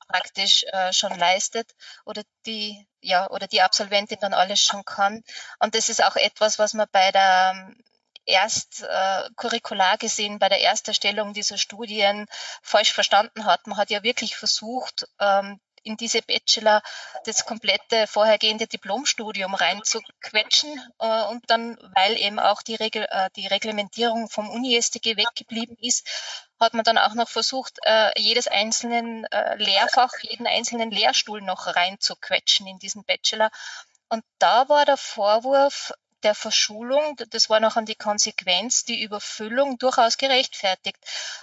praktisch äh, schon leistet oder die, ja, oder die Absolventin dann alles schon kann. Und das ist auch etwas, was man bei der erst äh, curricular gesehen bei der Ersterstellung dieser Studien falsch verstanden hat. Man hat ja wirklich versucht, ähm, in diese Bachelor das komplette vorhergehende Diplomstudium reinzuquetschen äh, und dann, weil eben auch die, Regel, äh, die Reglementierung vom Uni-StG weggeblieben ist, hat man dann auch noch versucht, äh, jedes einzelnen äh, Lehrfach, jeden einzelnen Lehrstuhl noch reinzuquetschen in diesen Bachelor. Und da war der Vorwurf, der Verschulung, das war noch an die Konsequenz, die Überfüllung durchaus gerechtfertigt.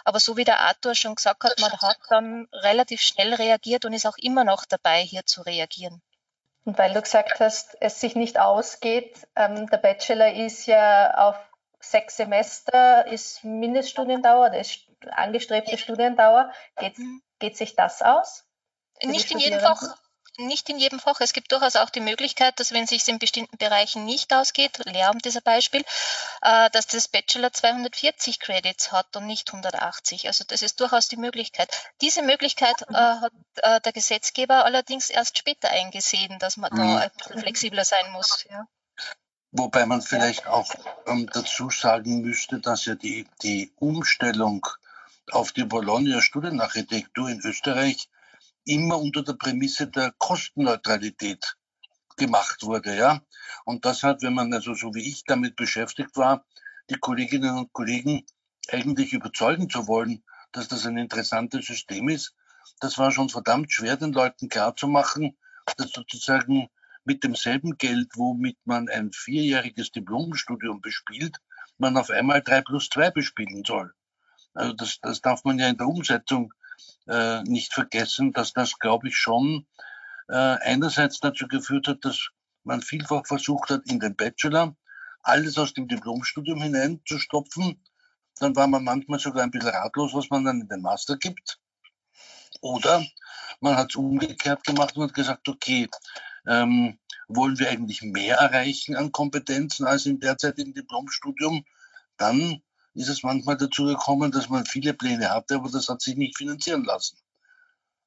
Aber so wie der Arthur schon gesagt hat, man hat dann relativ schnell reagiert und ist auch immer noch dabei, hier zu reagieren. Und weil du gesagt hast, es sich nicht ausgeht, ähm, der Bachelor ist ja auf sechs Semester, ist Mindeststudiendauer, das ist angestrebte Studiendauer. Geht, mhm. geht sich das aus? Nicht in jedem Fach nicht in jedem Fach. Es gibt durchaus auch die Möglichkeit, dass wenn es sich in bestimmten Bereichen nicht ausgeht, Lehramt ist ein Beispiel, äh, dass das Bachelor 240 Credits hat und nicht 180. Also das ist durchaus die Möglichkeit. Diese Möglichkeit äh, hat äh, der Gesetzgeber allerdings erst später eingesehen, dass man da mhm. ein bisschen flexibler sein muss. Ja. Wobei man vielleicht auch ähm, dazu sagen müsste, dass ja die, die Umstellung auf die Bologna Studienarchitektur in Österreich immer unter der Prämisse der Kostenneutralität gemacht wurde, ja. Und das hat, wenn man also so wie ich damit beschäftigt war, die Kolleginnen und Kollegen eigentlich überzeugen zu wollen, dass das ein interessantes System ist, das war schon verdammt schwer, den Leuten klarzumachen, dass sozusagen mit demselben Geld, womit man ein vierjähriges Diplomstudium bespielt, man auf einmal drei plus zwei bespielen soll. Also das, das darf man ja in der Umsetzung äh, nicht vergessen, dass das, glaube ich, schon äh, einerseits dazu geführt hat, dass man vielfach versucht hat, in den Bachelor alles aus dem Diplomstudium hineinzustopfen. Dann war man manchmal sogar ein bisschen ratlos, was man dann in den Master gibt. Oder man hat es umgekehrt gemacht und hat gesagt, okay, ähm, wollen wir eigentlich mehr erreichen an Kompetenzen als im derzeitigen Diplomstudium, dann ist es manchmal dazu gekommen, dass man viele Pläne hatte, aber das hat sich nicht finanzieren lassen.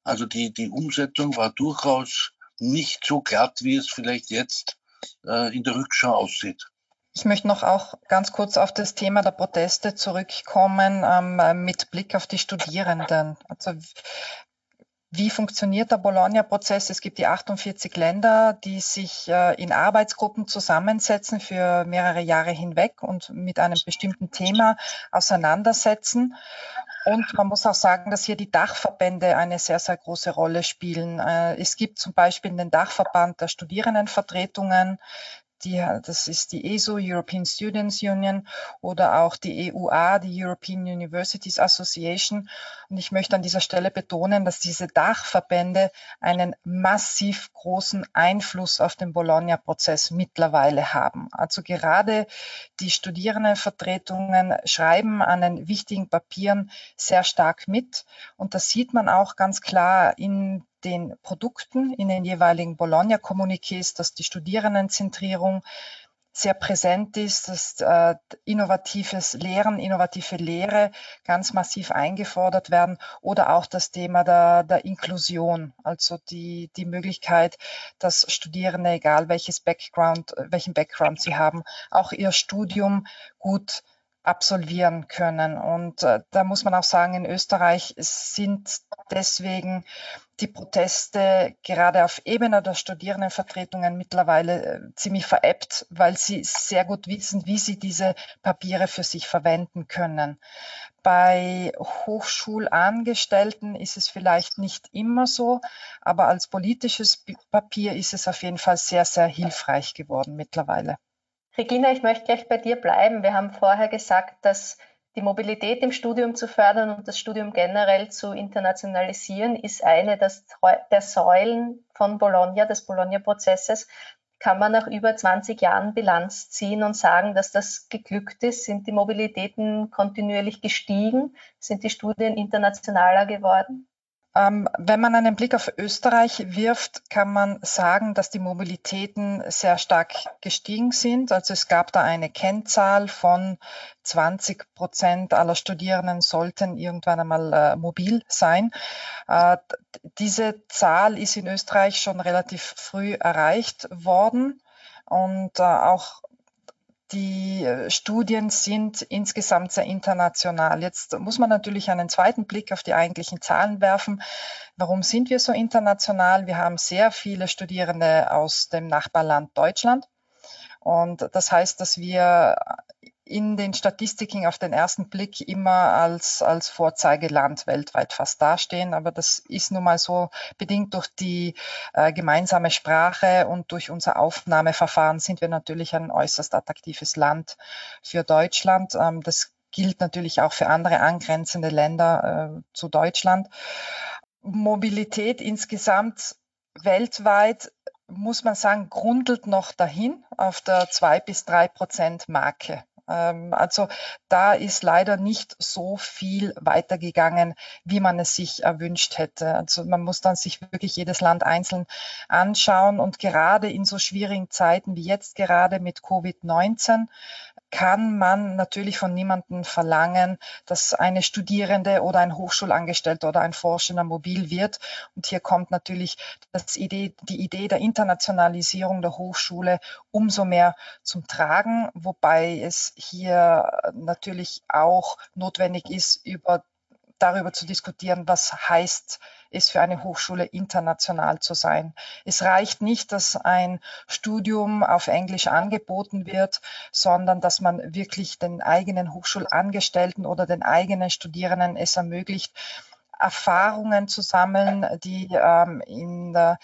Also die, die Umsetzung war durchaus nicht so glatt, wie es vielleicht jetzt äh, in der Rückschau aussieht. Ich möchte noch auch ganz kurz auf das Thema der Proteste zurückkommen ähm, mit Blick auf die Studierenden. Also wie funktioniert der Bologna-Prozess? Es gibt die 48 Länder, die sich äh, in Arbeitsgruppen zusammensetzen für mehrere Jahre hinweg und mit einem bestimmten Thema auseinandersetzen. Und man muss auch sagen, dass hier die Dachverbände eine sehr, sehr große Rolle spielen. Äh, es gibt zum Beispiel den Dachverband der Studierendenvertretungen, die, das ist die ESO, European Students Union, oder auch die EUA, die European Universities Association. Und ich möchte an dieser Stelle betonen, dass diese Dachverbände einen massiv großen Einfluss auf den Bologna-Prozess mittlerweile haben. Also gerade die Studierendenvertretungen schreiben an den wichtigen Papieren sehr stark mit. Und das sieht man auch ganz klar in den Produkten in den jeweiligen Bologna-Kommuniqués, dass die Studierendenzentrierung sehr präsent ist, dass äh, innovatives Lehren, innovative Lehre ganz massiv eingefordert werden oder auch das Thema der, der Inklusion, also die, die Möglichkeit, dass Studierende, egal welches Background, welchen Background sie haben, auch ihr Studium gut absolvieren können. Und äh, da muss man auch sagen, in Österreich sind deswegen die Proteste gerade auf Ebene der Studierendenvertretungen mittlerweile äh, ziemlich veräppt, weil sie sehr gut wissen, wie sie diese Papiere für sich verwenden können. Bei Hochschulangestellten ist es vielleicht nicht immer so, aber als politisches Papier ist es auf jeden Fall sehr, sehr hilfreich geworden mittlerweile. Regina, ich möchte gleich bei dir bleiben. Wir haben vorher gesagt, dass die Mobilität im Studium zu fördern und das Studium generell zu internationalisieren, ist eine der Säulen von Bologna, des Bologna-Prozesses. Kann man nach über 20 Jahren Bilanz ziehen und sagen, dass das geglückt ist? Sind die Mobilitäten kontinuierlich gestiegen? Sind die Studien internationaler geworden? Ähm, wenn man einen Blick auf Österreich wirft, kann man sagen, dass die Mobilitäten sehr stark gestiegen sind. Also es gab da eine Kennzahl von 20 Prozent aller Studierenden sollten irgendwann einmal äh, mobil sein. Äh, diese Zahl ist in Österreich schon relativ früh erreicht worden. Und äh, auch die äh, Studien sind insgesamt sehr international. Jetzt muss man natürlich einen zweiten Blick auf die eigentlichen Zahlen werfen. Warum sind wir so international? Wir haben sehr viele Studierende aus dem Nachbarland Deutschland. Und das heißt, dass wir in den Statistiken auf den ersten Blick immer als, als Vorzeigeland weltweit fast dastehen. Aber das ist nun mal so bedingt durch die äh, gemeinsame Sprache und durch unser Aufnahmeverfahren sind wir natürlich ein äußerst attraktives Land für Deutschland. Ähm, das gilt natürlich auch für andere angrenzende Länder äh, zu Deutschland. Mobilität insgesamt weltweit muss man sagen, grundelt noch dahin auf der zwei bis drei Prozent Marke. Ähm, also da ist leider nicht so viel weitergegangen, wie man es sich erwünscht hätte. Also man muss dann sich wirklich jedes Land einzeln anschauen und gerade in so schwierigen Zeiten wie jetzt gerade mit Covid-19 kann man natürlich von niemandem verlangen, dass eine Studierende oder ein Hochschulangestellter oder ein Forschender mobil wird. Und hier kommt natürlich das Idee, die Idee der Internationalisierung der Hochschule umso mehr zum Tragen, wobei es hier natürlich auch notwendig ist, über darüber zu diskutieren, was heißt es für eine Hochschule international zu sein. Es reicht nicht, dass ein Studium auf Englisch angeboten wird, sondern dass man wirklich den eigenen Hochschulangestellten oder den eigenen Studierenden es ermöglicht, Erfahrungen zu sammeln, die ähm, in der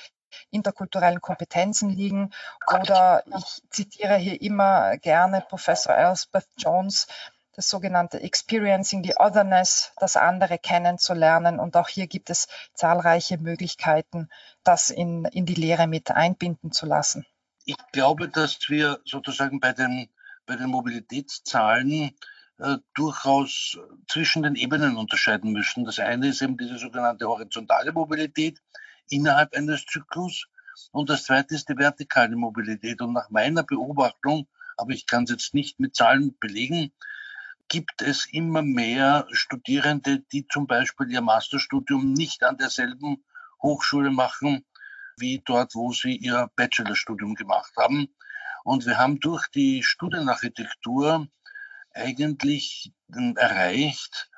interkulturellen Kompetenzen liegen. Oder ich zitiere hier immer gerne Professor Elspeth Jones, das sogenannte Experiencing the Otherness, das andere kennenzulernen. Und auch hier gibt es zahlreiche Möglichkeiten, das in, in die Lehre mit einbinden zu lassen. Ich glaube, dass wir sozusagen bei den, bei den Mobilitätszahlen äh, durchaus zwischen den Ebenen unterscheiden müssen. Das eine ist eben diese sogenannte horizontale Mobilität innerhalb eines Zyklus. Und das zweite ist die vertikale Mobilität. Und nach meiner Beobachtung, aber ich kann es jetzt nicht mit Zahlen belegen, gibt es immer mehr Studierende, die zum Beispiel ihr Masterstudium nicht an derselben Hochschule machen, wie dort, wo sie ihr Bachelorstudium gemacht haben. Und wir haben durch die Studienarchitektur eigentlich erreicht,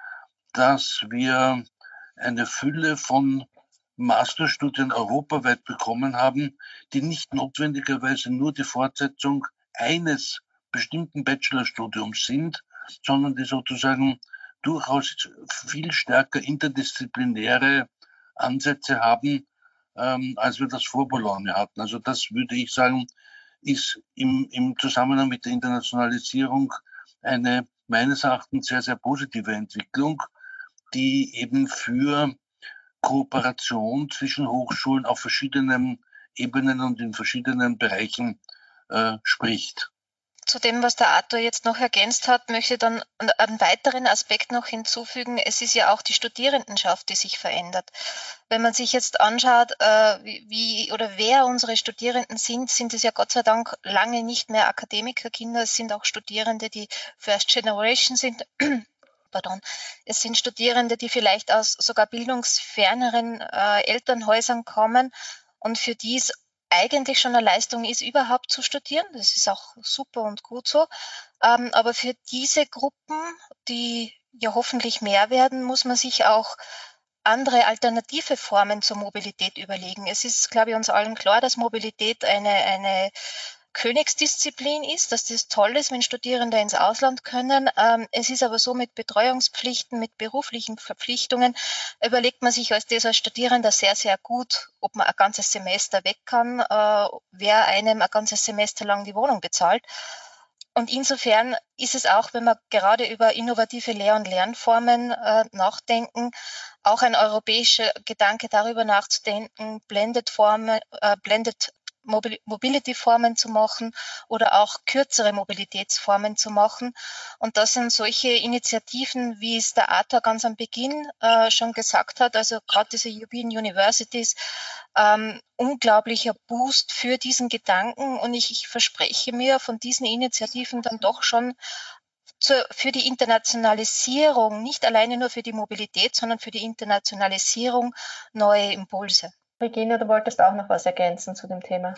dass wir eine Fülle von Masterstudien europaweit bekommen haben, die nicht notwendigerweise nur die Fortsetzung eines bestimmten Bachelorstudiums sind, sondern die sozusagen durchaus viel stärker interdisziplinäre Ansätze haben, ähm, als wir das vor Bologna hatten. Also das würde ich sagen, ist im, im Zusammenhang mit der Internationalisierung eine meines Erachtens sehr, sehr positive Entwicklung, die eben für Kooperation zwischen Hochschulen auf verschiedenen Ebenen und in verschiedenen Bereichen äh, spricht zu dem, was der Arthur jetzt noch ergänzt hat, möchte ich dann einen weiteren Aspekt noch hinzufügen. Es ist ja auch die Studierendenschaft, die sich verändert. Wenn man sich jetzt anschaut, äh, wie oder wer unsere Studierenden sind, sind es ja Gott sei Dank lange nicht mehr Akademikerkinder. Es sind auch Studierende, die First Generation sind. Pardon. Es sind Studierende, die vielleicht aus sogar bildungsferneren äh, Elternhäusern kommen und für die es eigentlich schon eine Leistung ist, überhaupt zu studieren. Das ist auch super und gut so. Ähm, aber für diese Gruppen, die ja hoffentlich mehr werden, muss man sich auch andere alternative Formen zur Mobilität überlegen. Es ist, glaube ich, uns allen klar, dass Mobilität eine, eine Königsdisziplin ist, dass das toll ist, wenn Studierende ins Ausland können. Ähm, es ist aber so mit Betreuungspflichten, mit beruflichen Verpflichtungen, überlegt man sich als dieser Studierender sehr, sehr gut, ob man ein ganzes Semester weg kann, äh, wer einem ein ganzes Semester lang die Wohnung bezahlt. Und insofern ist es auch, wenn wir gerade über innovative Lehr- und Lernformen äh, nachdenken, auch ein europäischer Gedanke darüber nachzudenken, Blended Formen, äh, Blended Mobility-Formen zu machen oder auch kürzere Mobilitätsformen zu machen. Und das sind solche Initiativen, wie es der ATA ganz am Beginn äh, schon gesagt hat, also gerade diese European Universities, ähm, unglaublicher Boost für diesen Gedanken. Und ich, ich verspreche mir von diesen Initiativen dann doch schon zur, für die Internationalisierung, nicht alleine nur für die Mobilität, sondern für die Internationalisierung neue Impulse. Regina, du wolltest auch noch was ergänzen zu dem Thema.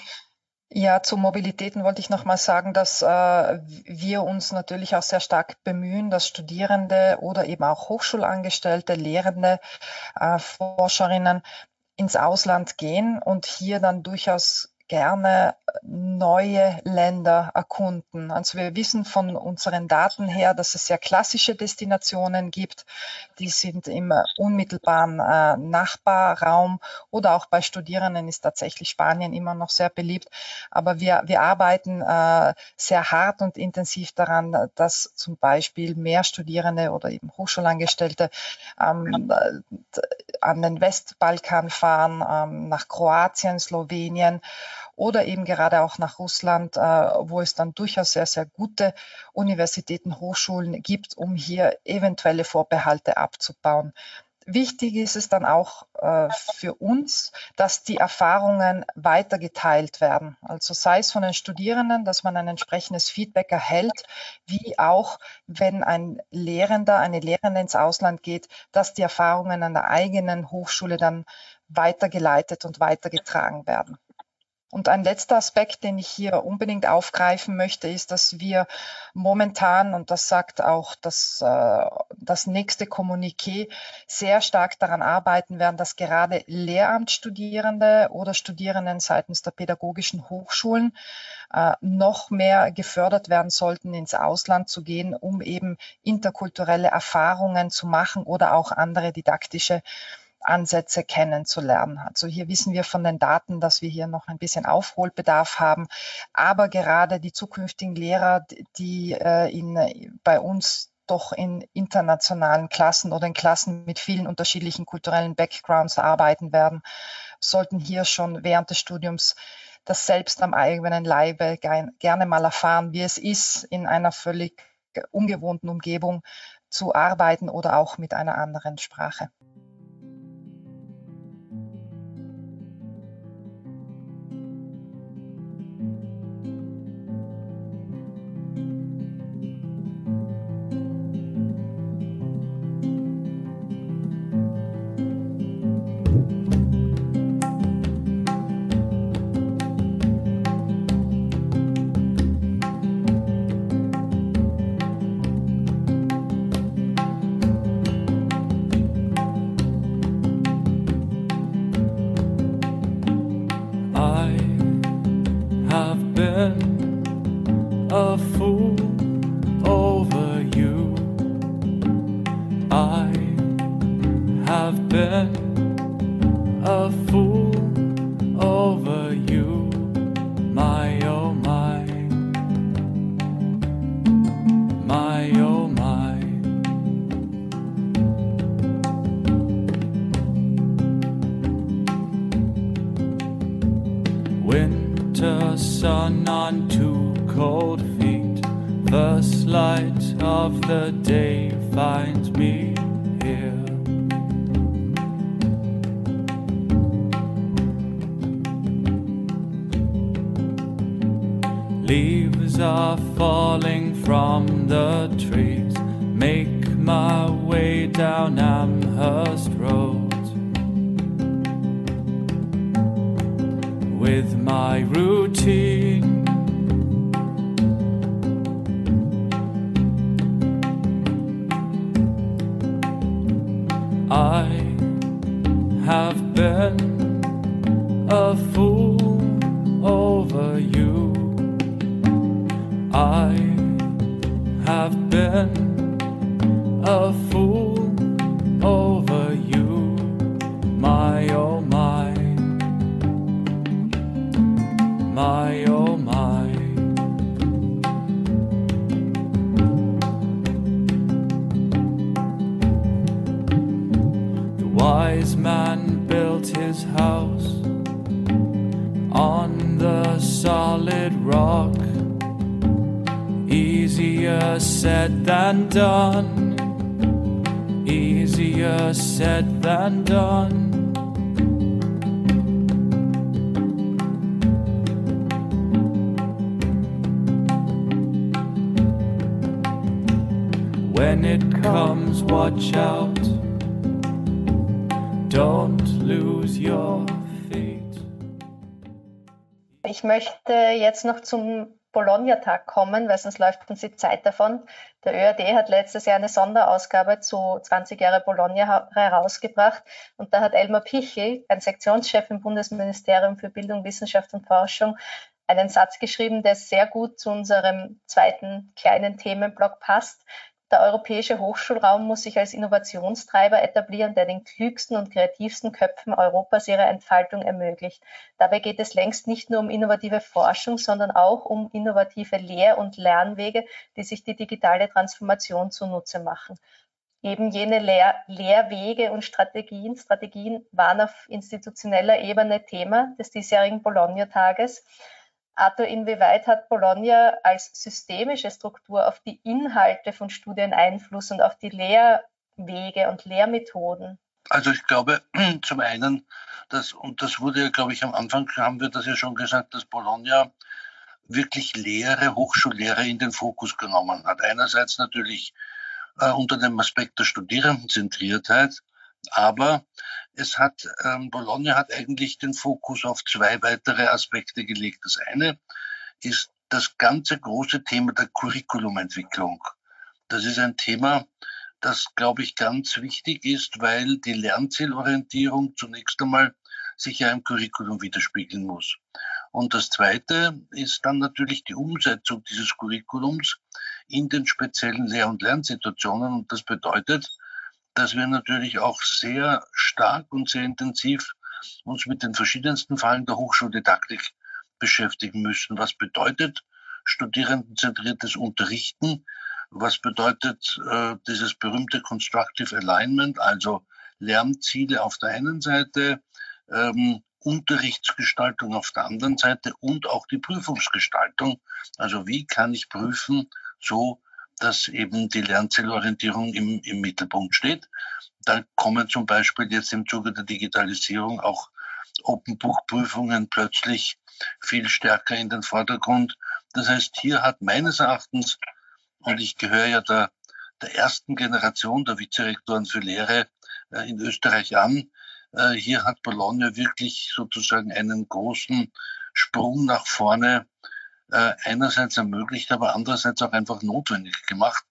Ja, zu Mobilitäten wollte ich noch mal sagen, dass äh, wir uns natürlich auch sehr stark bemühen, dass Studierende oder eben auch Hochschulangestellte, Lehrende, äh, Forscherinnen ins Ausland gehen und hier dann durchaus gerne neue Länder erkunden. Also wir wissen von unseren Daten her, dass es sehr klassische Destinationen gibt. Die sind im unmittelbaren äh, Nachbarraum oder auch bei Studierenden ist tatsächlich Spanien immer noch sehr beliebt. Aber wir, wir arbeiten äh, sehr hart und intensiv daran, dass zum Beispiel mehr Studierende oder eben Hochschulangestellte ähm, an den Westbalkan fahren, ähm, nach Kroatien, Slowenien oder eben gerade auch nach Russland, äh, wo es dann durchaus sehr, sehr gute Universitäten, Hochschulen gibt, um hier eventuelle Vorbehalte abzubauen. Wichtig ist es dann auch äh, für uns, dass die Erfahrungen weitergeteilt werden. Also sei es von den Studierenden, dass man ein entsprechendes Feedback erhält, wie auch wenn ein Lehrender, eine Lehrende ins Ausland geht, dass die Erfahrungen an der eigenen Hochschule dann weitergeleitet und weitergetragen werden. Und ein letzter Aspekt, den ich hier unbedingt aufgreifen möchte, ist, dass wir momentan, und das sagt auch das, äh, das nächste Kommuniqué, sehr stark daran arbeiten werden, dass gerade Lehramtsstudierende oder Studierenden seitens der pädagogischen Hochschulen äh, noch mehr gefördert werden sollten, ins Ausland zu gehen, um eben interkulturelle Erfahrungen zu machen oder auch andere didaktische Ansätze kennenzulernen. Also hier wissen wir von den Daten, dass wir hier noch ein bisschen Aufholbedarf haben. Aber gerade die zukünftigen Lehrer, die äh, in, bei uns doch in internationalen Klassen oder in Klassen mit vielen unterschiedlichen kulturellen Backgrounds arbeiten werden, sollten hier schon während des Studiums das selbst am eigenen Leibe gerne mal erfahren, wie es ist, in einer völlig ungewohnten Umgebung zu arbeiten oder auch mit einer anderen Sprache. Done. Easier said than done. When it comes, watch out. Don't lose your feet. Ich möchte jetzt noch zum Bologna-Tag kommen, weil sonst läuft uns die Zeit davon. Der ÖAD hat letztes Jahr eine Sonderausgabe zu 20 Jahre Bologna herausgebracht und da hat Elmar Pichel, ein Sektionschef im Bundesministerium für Bildung, Wissenschaft und Forschung, einen Satz geschrieben, der sehr gut zu unserem zweiten kleinen Themenblock passt. Der europäische Hochschulraum muss sich als Innovationstreiber etablieren, der den klügsten und kreativsten Köpfen Europas ihre Entfaltung ermöglicht. Dabei geht es längst nicht nur um innovative Forschung, sondern auch um innovative Lehr- und Lernwege, die sich die digitale Transformation zunutze machen. Eben jene Lehr Lehrwege und Strategien, Strategien waren auf institutioneller Ebene Thema des diesjährigen Bologna-Tages. Arthur, inwieweit hat Bologna als systemische Struktur auf die Inhalte von Studien Einfluss und auf die Lehrwege und Lehrmethoden? Also ich glaube zum einen, dass, und das wurde ja, glaube ich, am Anfang haben wir das ja schon gesagt, dass Bologna wirklich Lehre, Hochschullehre in den Fokus genommen hat. Einerseits natürlich äh, unter dem Aspekt der Studierendenzentriertheit, aber es hat, ähm, Bologna hat eigentlich den Fokus auf zwei weitere Aspekte gelegt. Das eine ist das ganze große Thema der Curriculumentwicklung. Das ist ein Thema, das, glaube ich, ganz wichtig ist, weil die Lernzielorientierung zunächst einmal sich ja im Curriculum widerspiegeln muss. Und das Zweite ist dann natürlich die Umsetzung dieses Curriculums in den speziellen Lehr- und Lernsituationen. Und das bedeutet, dass wir natürlich auch sehr stark und sehr intensiv uns mit den verschiedensten Fallen der Hochschuldidaktik beschäftigen müssen. Was bedeutet studierendenzentriertes Unterrichten? Was bedeutet äh, dieses berühmte Constructive Alignment, also Lernziele auf der einen Seite, ähm, Unterrichtsgestaltung auf der anderen Seite und auch die Prüfungsgestaltung. Also wie kann ich prüfen, so dass eben die Lernzielorientierung im, im Mittelpunkt steht. Da kommen zum Beispiel jetzt im Zuge der Digitalisierung auch Open-Buch-Prüfungen plötzlich viel stärker in den Vordergrund. Das heißt, hier hat meines Erachtens, und ich gehöre ja der, der ersten Generation der Vizerektoren für Lehre äh, in Österreich an, äh, hier hat Bologna wirklich sozusagen einen großen Sprung nach vorne äh, einerseits ermöglicht, aber andererseits auch einfach notwendig gemacht.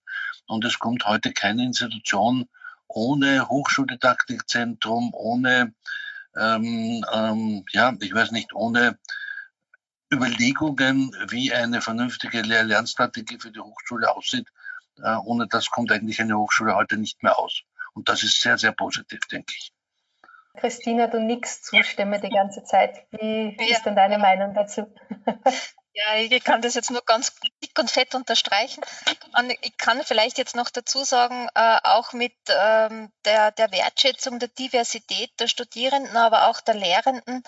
Und es kommt heute keine Institution ohne Hochschuldidaktikzentrum, ohne, ähm, ähm, ja, ich weiß nicht, ohne Überlegungen, wie eine vernünftige Lehr-Lernstrategie für die Hochschule aussieht. Äh, ohne das kommt eigentlich eine Hochschule heute nicht mehr aus. Und das ist sehr, sehr positiv, denke ich. Christina, du nix zustimme die ganze Zeit. Wie ja. ist denn deine Meinung dazu? Ja, ich kann das jetzt nur ganz dick und fett unterstreichen. Und ich kann vielleicht jetzt noch dazu sagen, äh, auch mit ähm, der, der Wertschätzung der Diversität der Studierenden, aber auch der Lehrenden,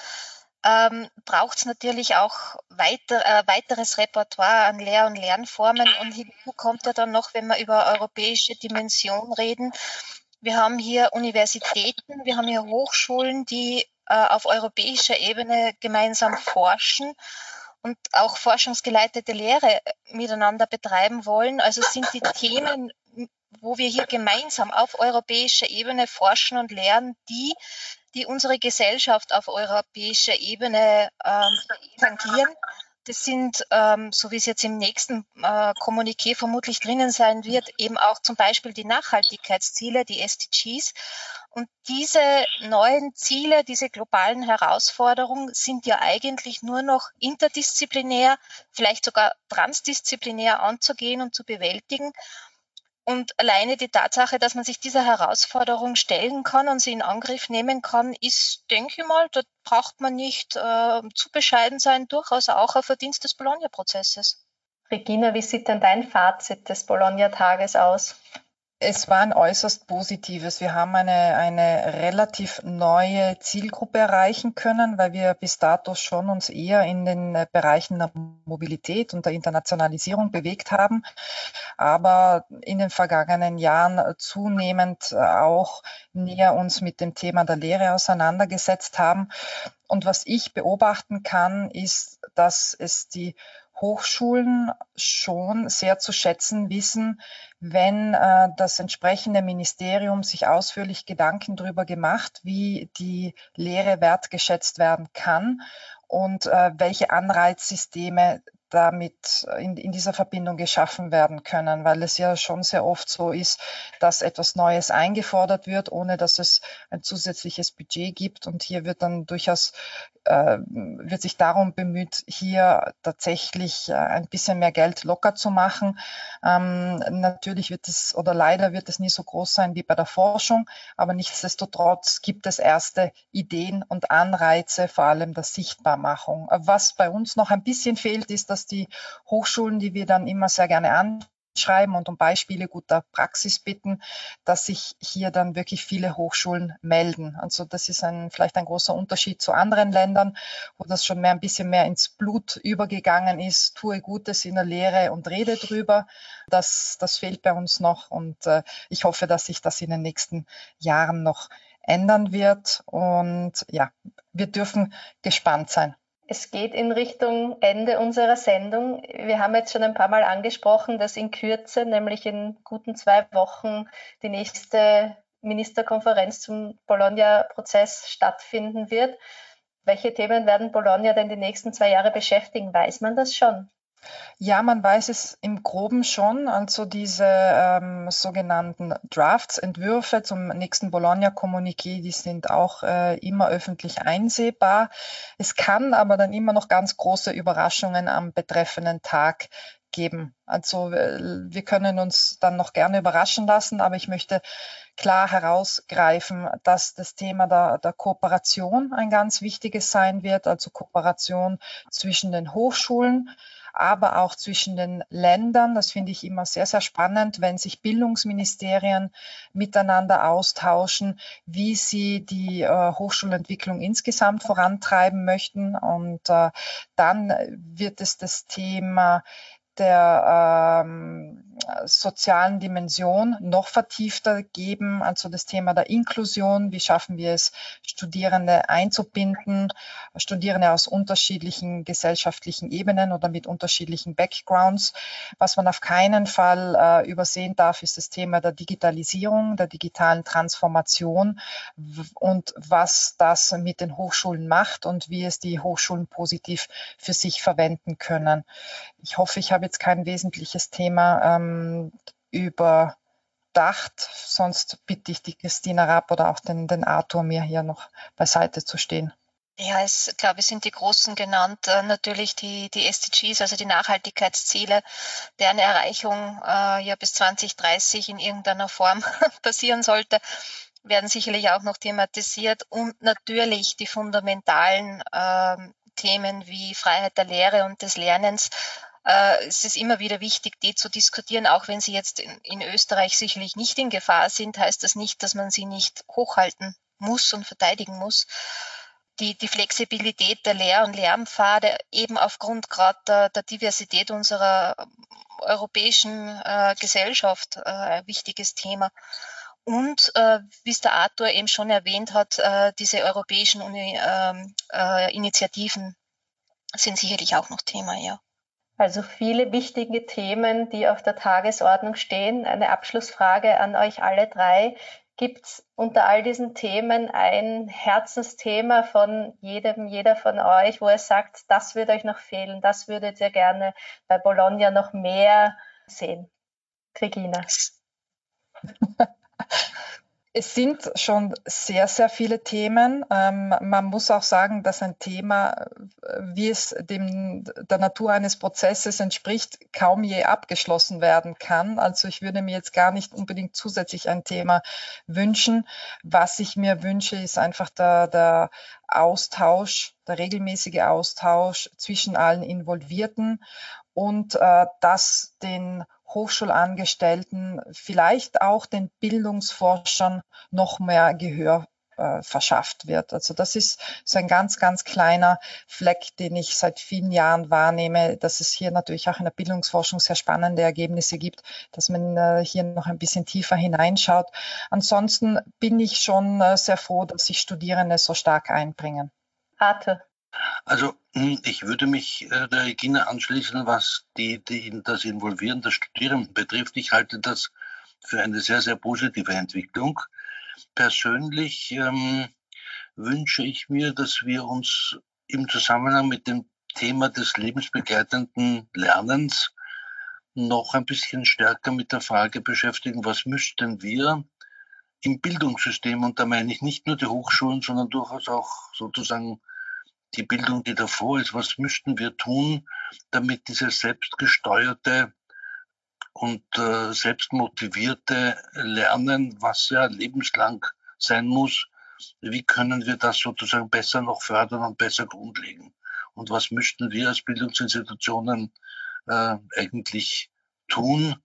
ähm, braucht es natürlich auch weiter, äh, weiteres Repertoire an Lehr- und Lernformen. Und hinzu kommt ja dann noch, wenn wir über europäische Dimension reden, wir haben hier Universitäten, wir haben hier Hochschulen, die äh, auf europäischer Ebene gemeinsam forschen und auch forschungsgeleitete Lehre äh, miteinander betreiben wollen. Also sind die Themen, wo wir hier gemeinsam auf europäischer Ebene forschen und lernen, die, die unsere Gesellschaft auf europäischer Ebene ähm, tangieren. Das sind, ähm, so wie es jetzt im nächsten äh, Kommuniqué vermutlich drinnen sein wird, eben auch zum Beispiel die Nachhaltigkeitsziele, die SDGs. Und diese neuen Ziele, diese globalen Herausforderungen sind ja eigentlich nur noch interdisziplinär, vielleicht sogar transdisziplinär anzugehen und zu bewältigen. Und alleine die Tatsache, dass man sich dieser Herausforderung stellen kann und sie in Angriff nehmen kann, ist, denke ich mal, da braucht man nicht äh, zu bescheiden sein, durchaus auch ein Verdienst des Bologna-Prozesses. Regina, wie sieht denn dein Fazit des Bologna-Tages aus? Es war ein äußerst positives. Wir haben eine, eine relativ neue Zielgruppe erreichen können, weil wir bis dato schon uns eher in den Bereichen der Mobilität und der Internationalisierung bewegt haben, aber in den vergangenen Jahren zunehmend auch näher uns mit dem Thema der Lehre auseinandergesetzt haben. Und was ich beobachten kann, ist, dass es die Hochschulen schon sehr zu schätzen wissen, wenn äh, das entsprechende Ministerium sich ausführlich Gedanken darüber gemacht, wie die Lehre wertgeschätzt werden kann und äh, welche Anreizsysteme damit in, in dieser Verbindung geschaffen werden können, weil es ja schon sehr oft so ist, dass etwas Neues eingefordert wird, ohne dass es ein zusätzliches Budget gibt. Und hier wird dann durchaus äh, wird sich darum bemüht, hier tatsächlich äh, ein bisschen mehr Geld locker zu machen. Ähm, natürlich wird es oder leider wird es nie so groß sein wie bei der Forschung, aber nichtsdestotrotz gibt es erste Ideen und Anreize, vor allem der Sichtbarmachung. Was bei uns noch ein bisschen fehlt, ist, dass die Hochschulen, die wir dann immer sehr gerne anschauen, schreiben und um Beispiele guter Praxis bitten, dass sich hier dann wirklich viele Hochschulen melden. Also das ist ein, vielleicht ein großer Unterschied zu anderen Ländern, wo das schon mehr ein bisschen mehr ins Blut übergegangen ist. Tue Gutes in der Lehre und rede drüber. Das, das fehlt bei uns noch und äh, ich hoffe, dass sich das in den nächsten Jahren noch ändern wird. Und ja, wir dürfen gespannt sein. Es geht in Richtung Ende unserer Sendung. Wir haben jetzt schon ein paar Mal angesprochen, dass in Kürze, nämlich in guten zwei Wochen, die nächste Ministerkonferenz zum Bologna-Prozess stattfinden wird. Welche Themen werden Bologna denn die nächsten zwei Jahre beschäftigen? Weiß man das schon? Ja, man weiß es im Groben schon. Also diese ähm, sogenannten Drafts, Entwürfe zum nächsten Bologna-Kommuniqué, die sind auch äh, immer öffentlich einsehbar. Es kann aber dann immer noch ganz große Überraschungen am betreffenden Tag geben. Also wir können uns dann noch gerne überraschen lassen, aber ich möchte klar herausgreifen, dass das Thema der, der Kooperation ein ganz wichtiges sein wird, also Kooperation zwischen den Hochschulen, aber auch zwischen den Ländern. Das finde ich immer sehr, sehr spannend, wenn sich Bildungsministerien miteinander austauschen, wie sie die äh, Hochschulentwicklung insgesamt vorantreiben möchten. Und äh, dann wird es das Thema der ähm, sozialen Dimension noch vertiefter geben, also das Thema der Inklusion. Wie schaffen wir es, Studierende einzubinden, Studierende aus unterschiedlichen gesellschaftlichen Ebenen oder mit unterschiedlichen Backgrounds. Was man auf keinen Fall äh, übersehen darf, ist das Thema der Digitalisierung, der digitalen Transformation und was das mit den Hochschulen macht und wie es die Hochschulen positiv für sich verwenden können. Ich hoffe, ich habe jetzt kein wesentliches Thema ähm, überdacht. Sonst bitte ich die Christina Rapp oder auch den, den Arthur, mir hier noch beiseite zu stehen. Ja, es, glaube ich, sind die großen genannt. Äh, natürlich die, die SDGs, also die Nachhaltigkeitsziele, deren Erreichung äh, ja bis 2030 in irgendeiner Form passieren sollte werden sicherlich auch noch thematisiert und natürlich die fundamentalen äh, Themen wie Freiheit der Lehre und des Lernens. Äh, es ist immer wieder wichtig, die zu diskutieren, auch wenn sie jetzt in, Österreich sicherlich nicht in Gefahr sind, heißt das nicht, dass man sie nicht hochhalten muss und verteidigen muss die, die Flexibilität der Lehr- und Lernpfade eben aufgrund gerade der, der, Diversität unserer europäischen äh, Gesellschaft äh, ein wichtiges Thema. Und äh, wie es der Arthur eben schon erwähnt hat, äh, diese europäischen Uni, ähm, äh, Initiativen sind sicherlich auch noch Thema, ja. Also viele wichtige Themen, die auf der Tagesordnung stehen. Eine Abschlussfrage an euch alle drei. Gibt es unter all diesen Themen ein Herzensthema von jedem, jeder von euch, wo ihr sagt, das würde euch noch fehlen, das würdet ihr gerne bei Bologna noch mehr sehen? Regina. Es sind schon sehr, sehr viele Themen. Ähm, man muss auch sagen, dass ein Thema, wie es dem, der Natur eines Prozesses entspricht, kaum je abgeschlossen werden kann. Also ich würde mir jetzt gar nicht unbedingt zusätzlich ein Thema wünschen. Was ich mir wünsche, ist einfach der, der Austausch, der regelmäßige Austausch zwischen allen Involvierten und äh, das den Hochschulangestellten, vielleicht auch den Bildungsforschern noch mehr Gehör äh, verschafft wird. Also das ist so ein ganz, ganz kleiner Fleck, den ich seit vielen Jahren wahrnehme, dass es hier natürlich auch in der Bildungsforschung sehr spannende Ergebnisse gibt, dass man äh, hier noch ein bisschen tiefer hineinschaut. Ansonsten bin ich schon äh, sehr froh, dass sich Studierende so stark einbringen. Arthur. Also hm, ich würde mich äh, der Regina anschließen, was die, die, das Involvieren der Studierenden betrifft. Ich halte das für eine sehr, sehr positive Entwicklung. Persönlich ähm, wünsche ich mir, dass wir uns im Zusammenhang mit dem Thema des lebensbegleitenden Lernens noch ein bisschen stärker mit der Frage beschäftigen, was müssten wir im Bildungssystem, und da meine ich nicht nur die Hochschulen, sondern durchaus auch sozusagen die Bildung, die davor ist, was müssten wir tun, damit dieses selbstgesteuerte und äh, selbstmotivierte Lernen, was ja lebenslang sein muss, wie können wir das sozusagen besser noch fördern und besser grundlegen? Und was müssten wir als Bildungsinstitutionen äh, eigentlich tun?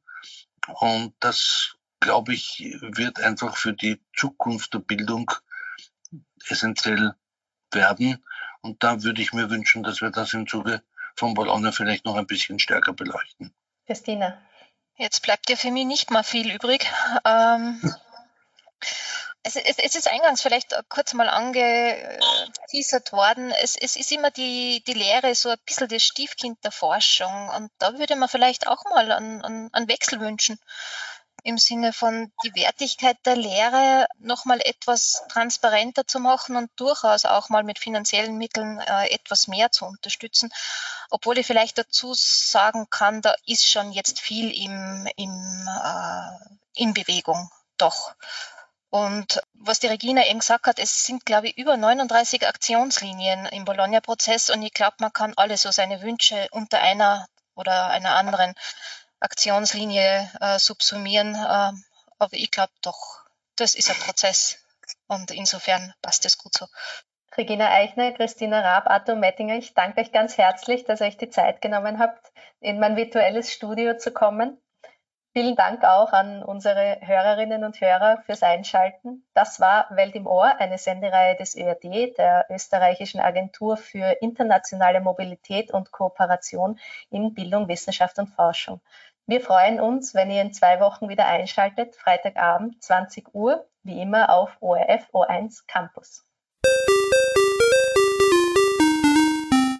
Und das, glaube ich, wird einfach für die Zukunft der Bildung essentiell werden. Und da würde ich mir wünschen, dass wir das im Zuge von Bologna vielleicht noch ein bisschen stärker beleuchten. Christina. Jetzt bleibt ja für mich nicht mal viel übrig. Ähm, es, es, es, ist eingangs vielleicht kurz mal angeteasert worden. Es, es, ist immer die, die Lehre so ein bisschen das Stiefkind der Forschung. Und da würde man vielleicht auch mal einen, einen Wechsel wünschen im Sinne von die Wertigkeit der Lehre nochmal etwas transparenter zu machen und durchaus auch mal mit finanziellen Mitteln äh, etwas mehr zu unterstützen. Obwohl ich vielleicht dazu sagen kann, da ist schon jetzt viel im, im, äh, in Bewegung, doch. Und was die Regina eben gesagt hat, es sind, glaube ich, über 39 Aktionslinien im Bologna-Prozess und ich glaube, man kann alle so seine Wünsche unter einer oder einer anderen Aktionslinie äh, subsumieren. Äh, aber ich glaube doch, das ist ein Prozess und insofern passt es gut so. Regina Eichner, Christina Raab, Arthur Mettinger, ich danke euch ganz herzlich, dass ihr euch die Zeit genommen habt, in mein virtuelles Studio zu kommen. Vielen Dank auch an unsere Hörerinnen und Hörer fürs Einschalten. Das war Welt im Ohr, eine Sendereihe des ÖRD, der österreichischen Agentur für internationale Mobilität und Kooperation in Bildung, Wissenschaft und Forschung. Wir freuen uns, wenn ihr in zwei Wochen wieder einschaltet, Freitagabend 20 Uhr, wie immer auf ORF O1 Campus.